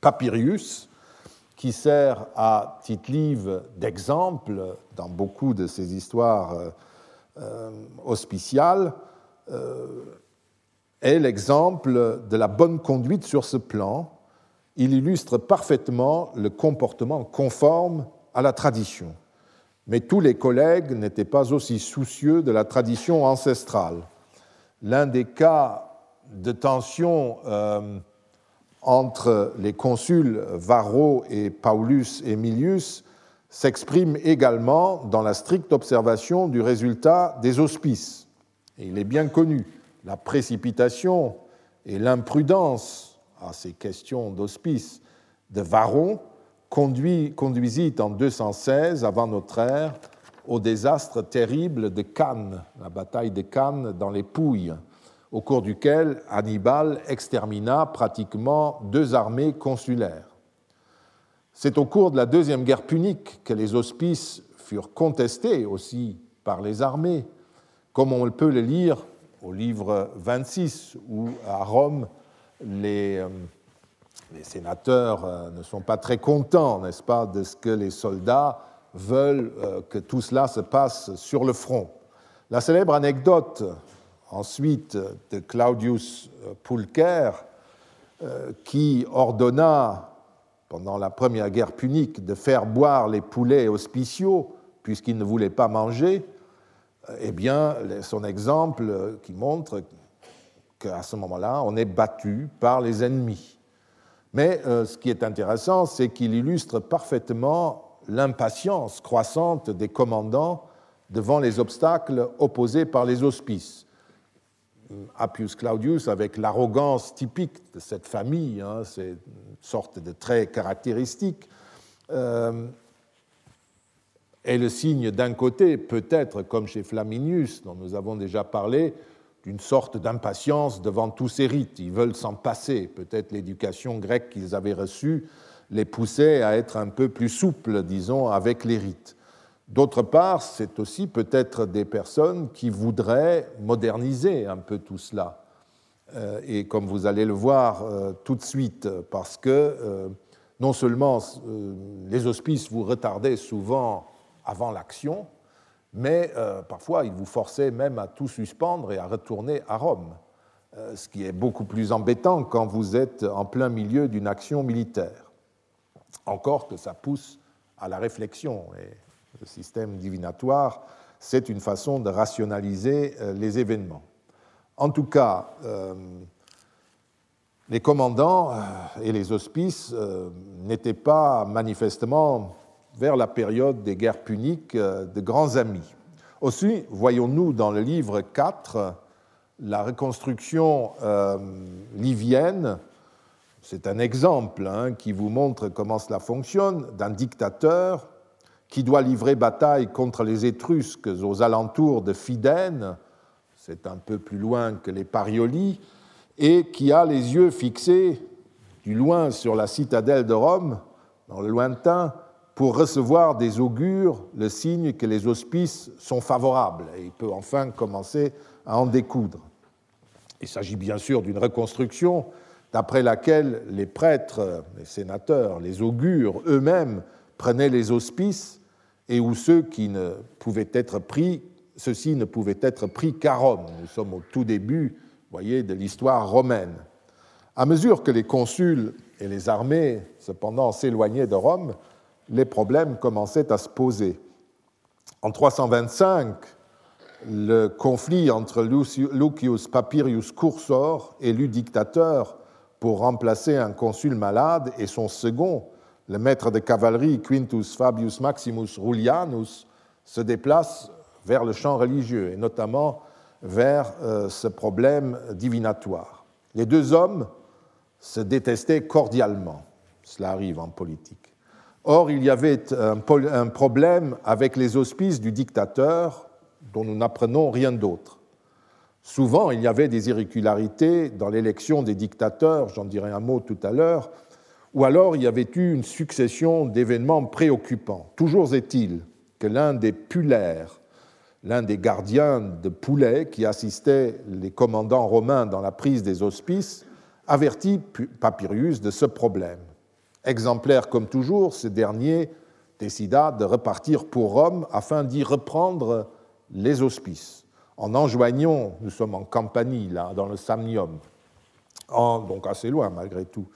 Papirius, qui sert à Tite-Live d'exemple dans beaucoup de ces histoires euh, euh, est l'exemple de la bonne conduite sur ce plan. Il illustre parfaitement le comportement conforme à la tradition mais tous les collègues n'étaient pas aussi soucieux de la tradition ancestrale. L'un des cas de tension euh, entre les consuls Varro et Paulus Emilius s'exprime également dans la stricte observation du résultat des auspices. Et il est bien connu, la précipitation et l'imprudence à ces questions d'auspices de Varro conduisit en 216 avant notre ère au désastre terrible de Cannes, la bataille de Cannes dans les Pouilles, au cours duquel Hannibal extermina pratiquement deux armées consulaires. C'est au cours de la Deuxième Guerre punique que les auspices furent contestés aussi par les armées, comme on peut le lire au livre 26, où à Rome, les, euh, les sénateurs euh, ne sont pas très contents, n'est-ce pas, de ce que les soldats veulent euh, que tout cela se passe sur le front. La célèbre anecdote ensuite de Claudius euh, Pulcher, qui ordonna pendant la première guerre punique de faire boire les poulets auspiciaux puisqu'ils ne voulaient pas manger, eh bien, son exemple qui montre qu'à ce moment-là, on est battu par les ennemis. Mais euh, ce qui est intéressant, c'est qu'il illustre parfaitement l'impatience croissante des commandants devant les obstacles opposés par les auspices. Appius Claudius avec l'arrogance typique de cette famille, hein, c'est une sorte de trait caractéristique, euh, est le signe d'un côté, peut-être comme chez Flaminius, dont nous avons déjà parlé, d'une sorte d'impatience devant tous ces rites. Ils veulent s'en passer. Peut-être l'éducation grecque qu'ils avaient reçue les poussait à être un peu plus souples, disons, avec les rites. D'autre part, c'est aussi peut-être des personnes qui voudraient moderniser un peu tout cela. Euh, et comme vous allez le voir euh, tout de suite, parce que euh, non seulement les hospices vous retardaient souvent avant l'action, mais parfois ils vous forçaient même à tout suspendre et à retourner à Rome, ce qui est beaucoup plus embêtant quand vous êtes en plein milieu d'une action militaire. Encore que ça pousse à la réflexion. Et le système divinatoire, c'est une façon de rationaliser euh, les événements. En tout cas, euh, les commandants euh, et les hospices n'étaient pas manifestement, vers la période des guerres puniques, de grands amis. Aussi, voyons-nous dans le livre 4 la reconstruction livienne, c'est un exemple hein, qui vous montre comment cela fonctionne, d'un dictateur qui doit livrer bataille contre les Étrusques aux alentours de Fidène, c'est un peu plus loin que les Parioli, et qui a les yeux fixés du loin sur la citadelle de Rome, dans le lointain, pour recevoir des augures le signe que les auspices sont favorables, et il peut enfin commencer à en découdre. Il s'agit bien sûr d'une reconstruction d'après laquelle les prêtres, les sénateurs, les augures eux-mêmes prenaient les auspices et où ceux qui ne pouvaient être pris, ceux-ci ne pouvaient être pris qu'à Rome. Nous sommes au tout début, voyez, de l'histoire romaine. À mesure que les consuls et les armées, cependant, s'éloignaient de Rome, les problèmes commençaient à se poser. En 325, le conflit entre Lucius Papirius Cursor, élu dictateur pour remplacer un consul malade, et son second, le maître de cavalerie Quintus Fabius Maximus Rullianus se déplace vers le champ religieux et notamment vers euh, ce problème divinatoire. Les deux hommes se détestaient cordialement. Cela arrive en politique. Or, il y avait un problème avec les auspices du dictateur dont nous n'apprenons rien d'autre. Souvent, il y avait des irrégularités dans l'élection des dictateurs, j'en dirai un mot tout à l'heure, ou alors il y avait eu une succession d'événements préoccupants. Toujours est-il que l'un des pulaires, l'un des gardiens de poulet qui assistait les commandants romains dans la prise des hospices, avertit Papyrus de ce problème. Exemplaire comme toujours, ce dernier décida de repartir pour Rome afin d'y reprendre les hospices, en enjoignant, nous sommes en Campanie, là, dans le Samnium, donc assez loin malgré tout,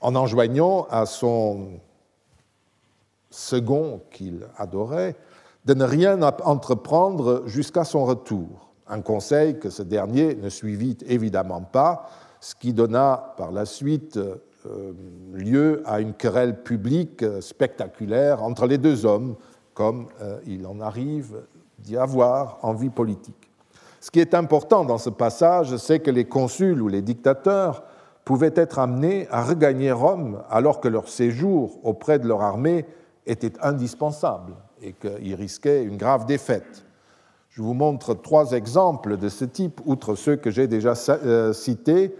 en enjoignant à son second qu'il adorait de ne rien entreprendre jusqu'à son retour, un conseil que ce dernier ne suivit évidemment pas, ce qui donna par la suite lieu à une querelle publique spectaculaire entre les deux hommes, comme euh, il en arrive d'y avoir en vie politique. Ce qui est important dans ce passage, c'est que les consuls ou les dictateurs pouvaient être amenés à regagner Rome alors que leur séjour auprès de leur armée était indispensable et qu'ils risquaient une grave défaite. Je vous montre trois exemples de ce type, outre ceux que j'ai déjà euh, cités,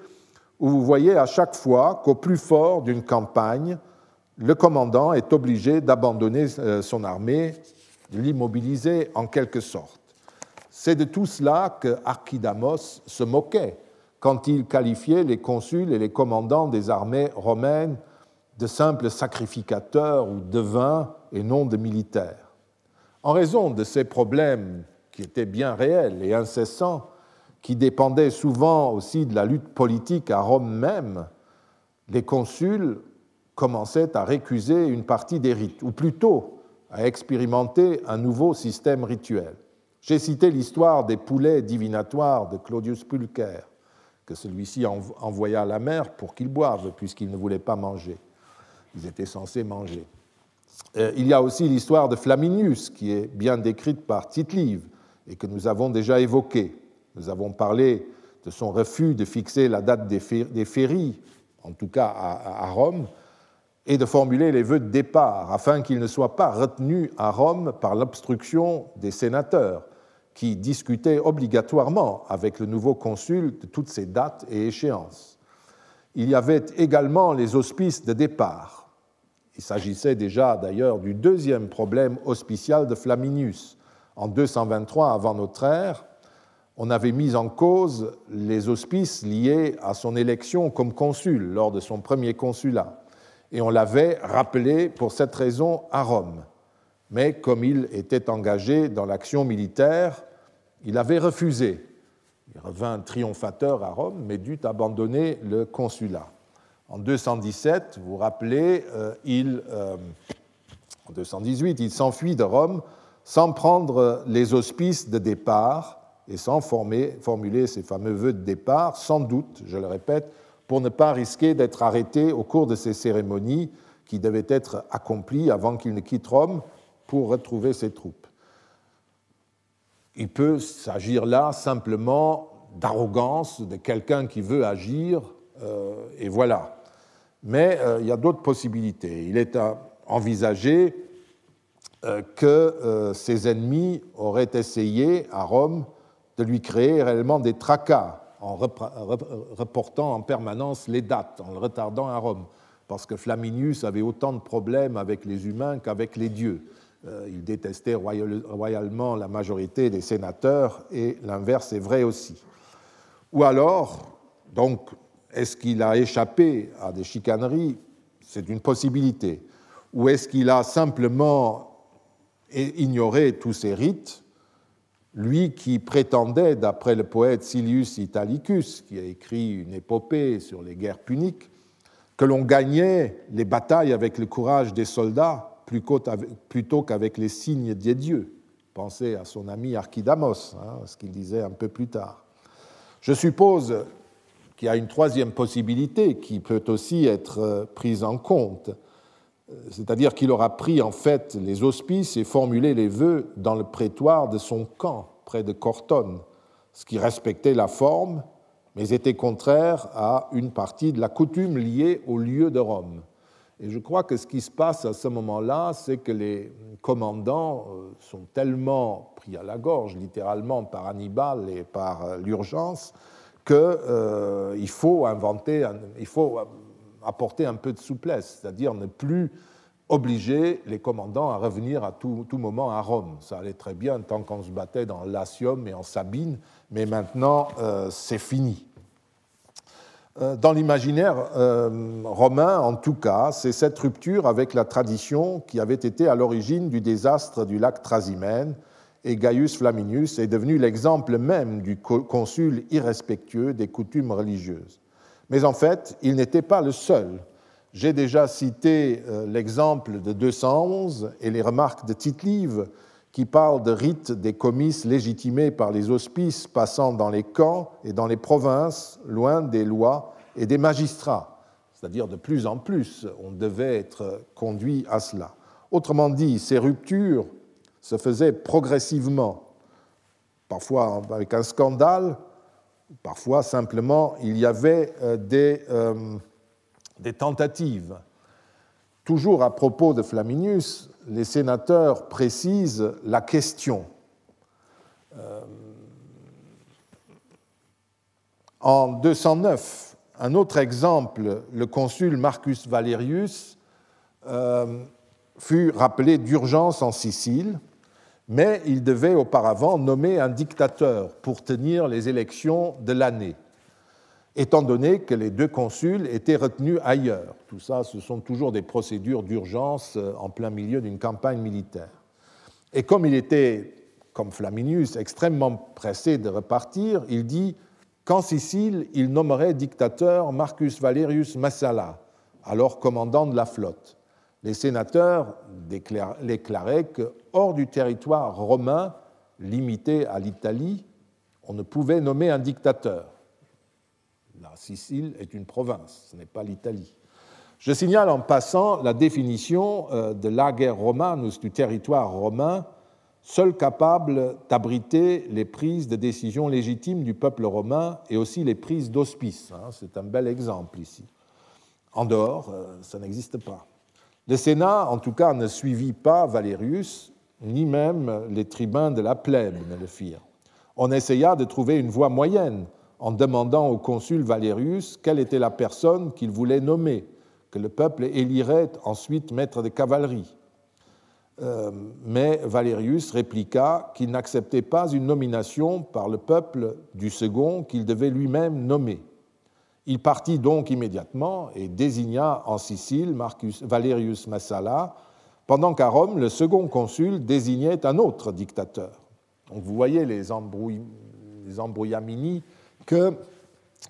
où vous voyez à chaque fois qu'au plus fort d'une campagne, le commandant est obligé d'abandonner euh, son armée, de l'immobiliser en quelque sorte. C'est de tout cela que Archidamos se moquait quand il qualifiait les consuls et les commandants des armées romaines de simples sacrificateurs ou devins et non de militaires. En raison de ces problèmes qui étaient bien réels et incessants, qui dépendaient souvent aussi de la lutte politique à Rome même, les consuls commençaient à récuser une partie des rites, ou plutôt à expérimenter un nouveau système rituel. J'ai cité l'histoire des poulets divinatoires de Claudius Pulcher que celui-ci envoya à la mer pour qu'ils boivent, puisqu'ils ne voulaient pas manger. Ils étaient censés manger. Euh, il y a aussi l'histoire de Flaminius, qui est bien décrite par tite et que nous avons déjà évoquée. Nous avons parlé de son refus de fixer la date des féries, en tout cas à Rome, et de formuler les vœux de départ afin qu'il ne soit pas retenu à Rome par l'obstruction des sénateurs qui discutaient obligatoirement avec le nouveau consul de toutes ces dates et échéances. Il y avait également les auspices de départ. Il s'agissait déjà d'ailleurs du deuxième problème hospicial de Flaminius. En 223 avant notre ère, on avait mis en cause les auspices liés à son élection comme consul lors de son premier consulat et on l'avait rappelé pour cette raison à Rome. Mais comme il était engagé dans l'action militaire, il avait refusé. Il revint triomphateur à Rome, mais dut abandonner le consulat. En 217, vous vous rappelez, euh, euh, en 218, il s'enfuit de Rome sans prendre les auspices de départ et sans formuler ses fameux vœux de départ, sans doute, je le répète, pour ne pas risquer d'être arrêté au cours de ces cérémonies qui devaient être accomplies avant qu'il ne quitte Rome pour retrouver ses troupes. Il peut s'agir là simplement d'arrogance de quelqu'un qui veut agir, euh, et voilà. Mais euh, il y a d'autres possibilités. Il est envisagé euh, que ses ennemis auraient essayé à Rome de lui créer réellement des tracas en reportant en permanence les dates, en le retardant à Rome, parce que Flaminius avait autant de problèmes avec les humains qu'avec les dieux. Euh, il détestait royalement la majorité des sénateurs, et l'inverse est vrai aussi. Ou alors, donc, est-ce qu'il a échappé à des chicaneries? C'est une possibilité. Ou est-ce qu'il a simplement ignoré tous ces rites lui qui prétendait, d'après le poète Silius Italicus, qui a écrit une épopée sur les guerres puniques, que l'on gagnait les batailles avec le courage des soldats plutôt qu'avec les signes des dieux. Pensez à son ami Archidamos, hein, ce qu'il disait un peu plus tard. Je suppose qu'il y a une troisième possibilité qui peut aussi être euh, prise en compte, c'est-à-dire qu'il aura pris en fait les auspices et formulé les vœux dans le prétoire de son camp, près de Cortone, ce qui respectait la forme, mais était contraire à une partie de la coutume liée au lieu de Rome. Et je crois que ce qui se passe à ce moment-là, c'est que les commandants euh, sont tellement pris à la gorge, littéralement, par Hannibal et par euh, l'urgence, qu'il euh, faut inventer, il faut apporter un peu de souplesse, c'est-à-dire ne plus obliger les commandants à revenir à tout, moment à Rome. Ça allait très bien tant qu'on se battait dans Latium et en Sabine, mais maintenant euh, c'est fini. Euh, dans l'imaginaire euh, romain, en tout cas, c'est cette rupture avec la tradition qui avait été à l'origine du désastre du lac Trasimène, et Gaius Flaminius est devenu l'exemple même du consul irrespectueux des coutumes religieuses. Mais en fait, il n'était pas le seul. J'ai déjà cité euh, l'exemple de 211 et les remarques de tite qui parlent de rites des comices légitimés par les hospices passant dans les camps et dans les provinces, loin des lois et des magistrats. C'est-à-dire de plus en plus, on devait être conduit à cela. Autrement dit, ces ruptures se faisaient progressivement, parfois avec un scandale, Parfois, simplement, il y avait euh, euh, des, tentatives. Toujours à propos de Flaminius, les sénateurs précisent la question. Euh, en 209, un autre exemple, le consul Marcus Valerius fut rappelé d'urgence en Sicile mais il devait auparavant nommer un dictateur pour tenir les élections de l'année, étant donné que les deux consuls étaient retenus ailleurs. Tout ça, ce sont toujours des procédures d'urgence euh, en plein milieu d'une campagne militaire. Et comme il était, comme Flaminius, extrêmement pressé de repartir, il dit qu'en Sicile, il nommerait dictateur Marcus Valerius Massala, alors commandant de la flotte les sénateurs déclaraient que, hors du territoire romain limité à l'Italie, on ne pouvait nommer un dictateur. La Sicile est une province, ce n'est pas l'Italie. Je signale en passant la définition euh, de l'ager romanus, du territoire romain, seul capable d'abriter les prises de décision légitimes du peuple romain et aussi les prises d'hospice. Hein, c'est un bel exemple ici. En dehors, euh, ça n'existe pas. Le Sénat, en tout cas, ne suivit pas Valérius, ni même les tribuns de la plèbe ne le firent. On essaya de trouver une voie moyenne en demandant au consul Valérius quelle était la personne qu'il voulait nommer, que le peuple élirait ensuite maître de cavalerie. Euh, mais Valérius répliqua qu'il n'acceptait pas une nomination par le peuple du second qu'il devait lui-même nommer. Il partit donc immédiatement et désigna en Sicile Marcus Valerius Massala, pendant qu'à Rome, le second consul désignait un autre dictateur. Donc vous voyez les, embrouillamini que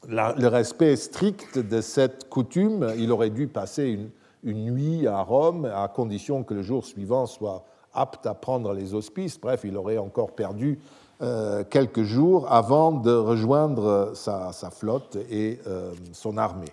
le respect strict de cette coutume, il aurait dû passer une, nuit à Rome, à condition que le jour suivant soit apte à prendre les auspices. Bref, il aurait encore perdu euh, quelques jours avant de rejoindre sa, flotte et euh, son armée.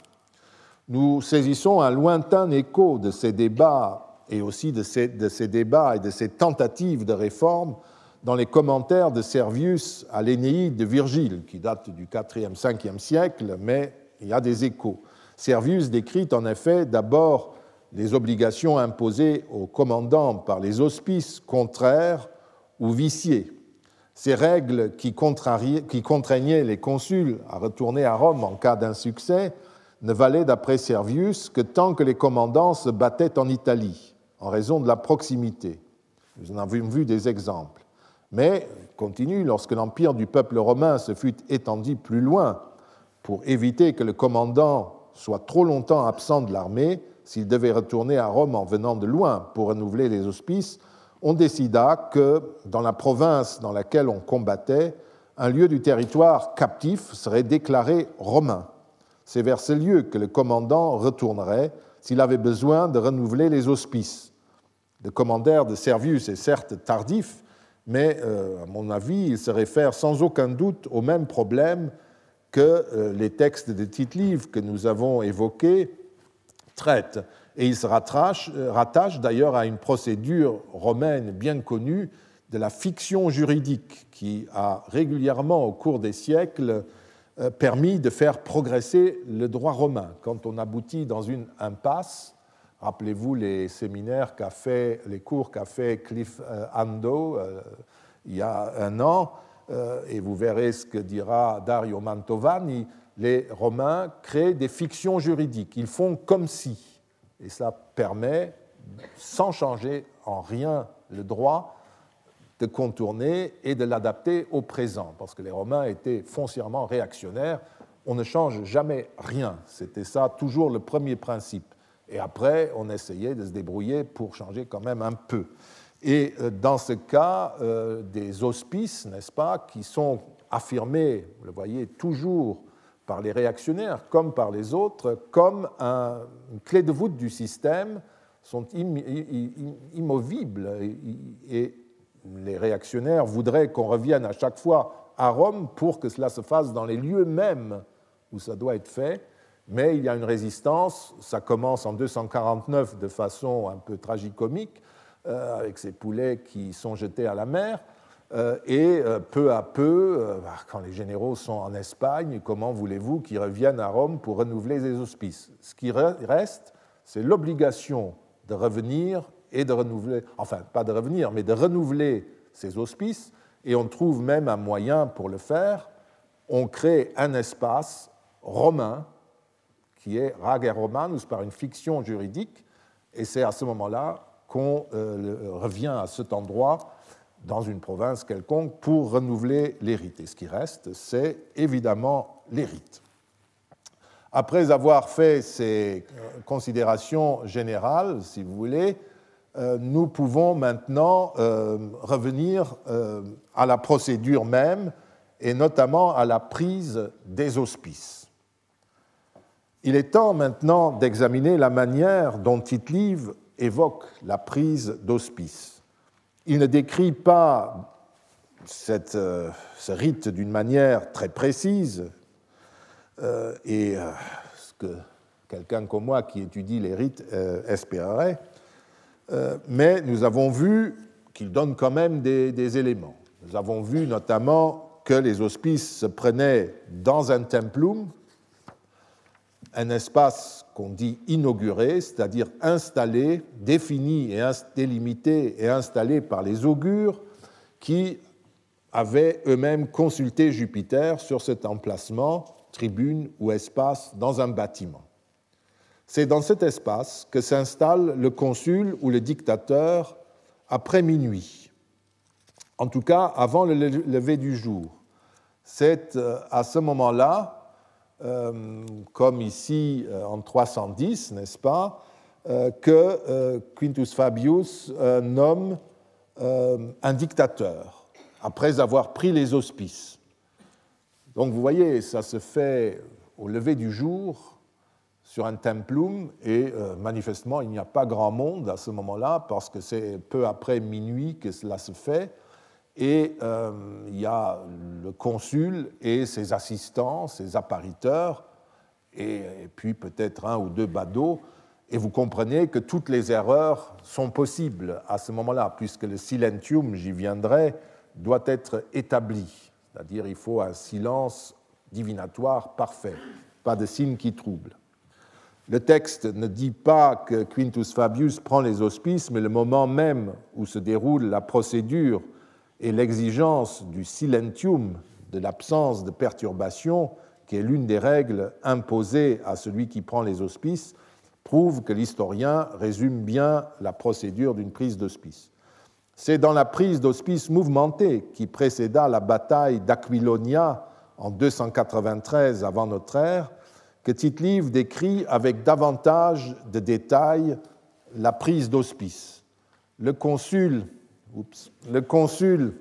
Nous saisissons un lointain écho de ces débats et aussi de ces, débats et de ces tentatives de réforme dans les commentaires de Servius à l'Énéide de Virgile, qui date du 4e, 5e siècle, mais il y a des échos. Servius décrit en effet d'abord les obligations imposées aux commandants par les auspices contraires ou viciés. Ces règles qui, contraignaient les consuls à retourner à Rome en cas d'insuccès ne valaient d'après Servius que tant que les commandants se battaient en Italie, en raison de la proximité. Nous en avons vu des exemples. Mais, continue, lorsque l'empire du peuple romain se fut étendu plus loin pour éviter que le commandant soit trop longtemps absent de l'armée, s'il devait retourner à Rome en venant de loin pour renouveler les auspices, on décida que dans la province dans laquelle on combattait, un lieu du territoire captif serait déclaré romain. C'est vers ce lieu que le commandant retournerait s'il avait besoin de renouveler les auspices. Le commandeur de Servius est certes tardif, mais euh, à mon avis, il se réfère sans aucun doute au même problème que euh, les textes de Tite-Livre que nous avons évoqués traite. Et il se euh, rattache, d'ailleurs à une procédure romaine bien connue de la fiction juridique qui a régulièrement au cours des siècles permis de faire progresser le droit romain. Quand on aboutit dans une impasse, rappelez-vous les séminaires qu'a fait, les cours qu'a fait Cliff euh, Ando il y a un an, et vous verrez ce que dira Dario Mantovani, les Romains créent des fictions juridiques. Ils font comme si. Et ça permet, sans changer en rien le droit, de contourner et de l'adapter au présent. Parce que les Romains étaient foncièrement réactionnaires. On ne change jamais rien. C'était ça toujours le premier principe. Et après, on essayait de se débrouiller pour changer quand même un peu. Et euh, dans ce cas, euh, des auspices, n'est-ce pas, qui sont affirmés, vous le voyez, toujours par les réactionnaires comme par les autres, comme une clé de voûte du système, sont immovibles. Et les réactionnaires voudraient qu'on revienne à chaque fois à Rome pour que cela se fasse dans les lieux mêmes où ça doit être fait. Mais il y a une résistance, ça commence en 249 de façon un peu tragicomique, euh, avec ces poulets qui sont jetés à la mer. Euh, et euh, peu à peu, bah, quand les généraux sont en Espagne, comment voulez-vous qu'ils reviennent à Rome pour renouveler les auspices? Ce qui reste, c'est l'obligation de revenir et de renouveler, enfin pas de revenir, mais de renouveler ces auspices, et on trouve même un moyen pour le faire. On crée un espace romain qui est Rager Romanus par une fiction juridique, et c'est à ce moment-là qu'on revient à cet endroit dans une province quelconque pour renouveler les rites. Et ce qui reste, c'est évidemment les rites. Après avoir fait ces considérations générales, si vous voulez, euh, nous pouvons maintenant euh, revenir euh, à la procédure même et notamment à la prise des auspices. Il est temps maintenant d'examiner la manière dont tite évoque la prise d'auspices. Il ne décrit pas euh, ce rite d'une manière très précise, euh, et euh, ce que quelqu'un comme moi qui étudie les rites espérerait, mais nous avons vu qu'il donne quand même des, éléments. Nous avons vu notamment que les hospices se prenaient dans un templum, un espace qu'on dit inauguré, c'est-à-dire installé, défini et délimité et installé par les augures qui avaient eux-mêmes consulté Jupiter sur cet emplacement, tribune ou espace dans un bâtiment. C'est dans cet espace que s'installe le consul ou le dictateur après minuit, en tout cas avant le lever du jour. C'est euh, à ce moment-là, euh, comme ici euh, en 310, n'est-ce pas, que Quintus Fabius nomme un dictateur, après avoir pris les auspices. Donc vous voyez, ça se fait au lever du jour, sur un templum et euh, manifestement il n'y a pas grand monde à ce moment-là parce que c'est peu après minuit que cela se fait. Et euh, il y a le consul et ses assistants, ses appariteurs et, puis peut-être un ou deux badauds. Et vous comprenez que toutes les erreurs sont possibles à ce moment-là puisque le silentium, j'y viendrai, doit être établi, c'est-à-dire il faut un silence divinatoire parfait, pas de signe qui trouble. Le texte ne dit pas que Quintus Fabius prend les auspices, mais le moment même où se déroule la procédure et l'exigence du silentium, de l'absence de perturbation, qui est l'une des règles imposées à celui qui prend les auspices, prouve que l'historien résume bien la procédure d'une prise d'auspice. C'est dans la prise d'auspice mouvementée qui précéda la bataille d'Aquilonia en 293 avant notre ère que Tite-Live décrit avec davantage de détails la prise d'hospice. Le consul, le consul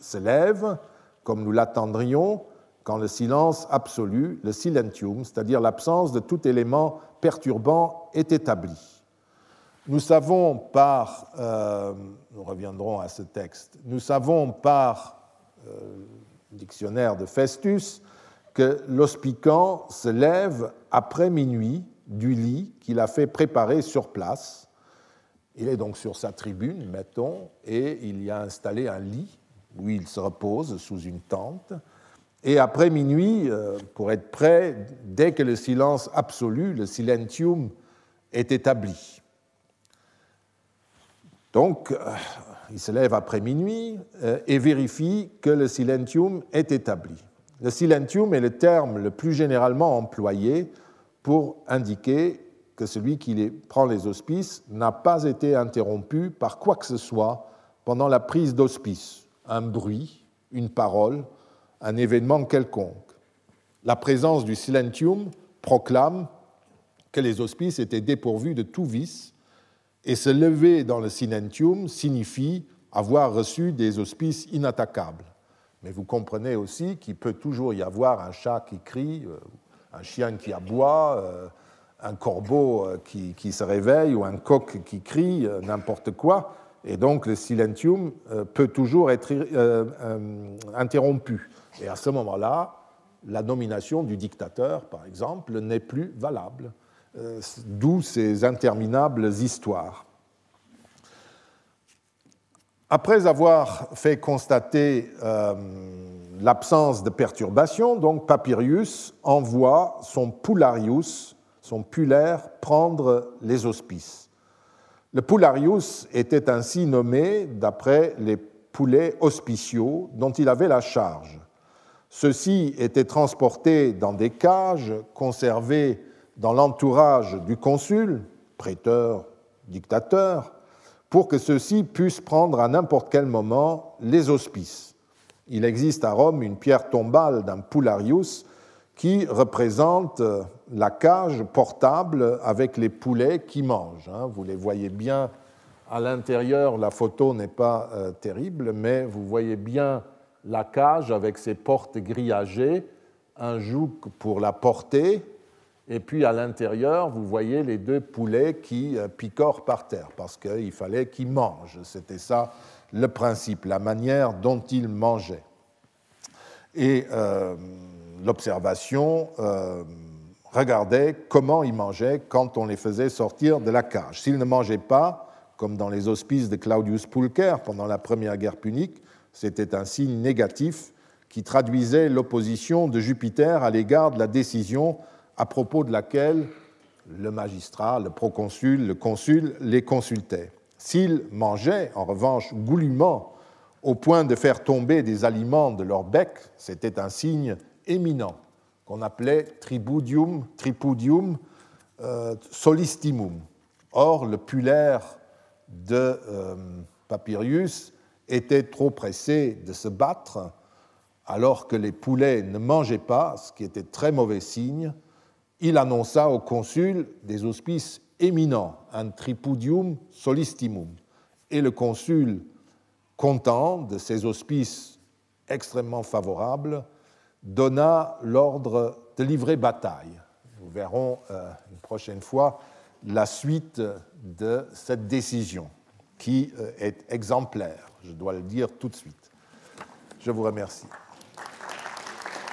se lève, comme nous l'attendrions, quand le silence absolu, le silentium, c'est-à-dire l'absence de tout élément perturbant, est établi. Nous savons par, euh, nous reviendrons à ce texte, nous savons par euh, le dictionnaire de Festus que l'hospicant se lève après minuit du lit qu'il a fait préparer sur place. Il est donc sur sa tribune, mettons, et il y a installé un lit où il se repose sous une tente. Et après minuit, euh, pour être prêt, dès que le silence absolu, le silentium, est établi. Donc, euh, il se lève après minuit euh, et vérifie que le silentium est établi. Le silentium est le terme le plus généralement employé pour indiquer que celui qui prend les auspices n'a pas été interrompu par quoi que ce soit pendant la prise d'auspice, un bruit, une parole, un événement quelconque. La présence du silentium proclame que les auspices étaient dépourvus de tout vice, et se lever dans le silentium signifie avoir reçu des auspices inattaquables. Mais vous comprenez aussi qu'il peut toujours y avoir un chat qui crie, euh, un chien qui aboie, euh, un corbeau euh, qui, se réveille ou un coq qui crie, n'importe quoi. Et donc le silentium peut toujours être interrompu. Et à ce moment-là, la nomination du dictateur, par exemple, n'est plus valable. D'où ces interminables histoires. Après avoir fait constater euh, l'absence de perturbation, donc Papyrius envoie son Pularius, son pulaire, prendre les auspices. Le Pularius était ainsi nommé d'après les poulets auspiciaux dont il avait la charge. Ceux-ci étaient transportés dans des cages conservées dans l'entourage du consul, prêteur, dictateur, pour que ceux-ci puissent prendre à n'importe quel moment les auspices. Il existe à Rome une pierre tombale d'un Pularius qui représente la cage portable avec les poulets qui mangent. Hein. Vous les voyez bien à l'intérieur, la photo n'est pas euh, terrible, mais vous voyez bien la cage avec ses portes grillagées, un joug pour la porter, et puis à l'intérieur, vous voyez les deux poulets qui euh, picorent par terre, parce qu'il fallait qu'ils mangent. C'était ça le principe, la manière dont ils mangeaient. Et euh, l'observation euh, regardait comment ils mangeaient quand on les faisait sortir de la cage. S'ils ne mangeaient pas, comme dans les hospices de Claudius Pulcher pendant la Première Guerre punique, c'était un signe négatif qui traduisait l'opposition de Jupiter à l'égard de la décision à propos de laquelle le magistrat, le proconsul, le consul les consultait. S'ils mangeaient, en revanche, goulûment, au point de faire tomber des aliments de leur bec, c'était un signe éminent qu'on appelait tribudium, tripudium euh, solistimum. Or, le pulaire de euh, Papirius était trop pressé de se battre alors que les poulets ne mangeaient pas, ce qui était très mauvais signe. Il annonça au consul des auspices éminents, un tripudium solistimum. Et le consul, content de ces auspices extrêmement favorables, donna l'ordre de livrer bataille. Nous verrons euh, une prochaine fois la suite de cette décision qui euh, est exemplaire, je dois le dire tout de suite. Je vous remercie.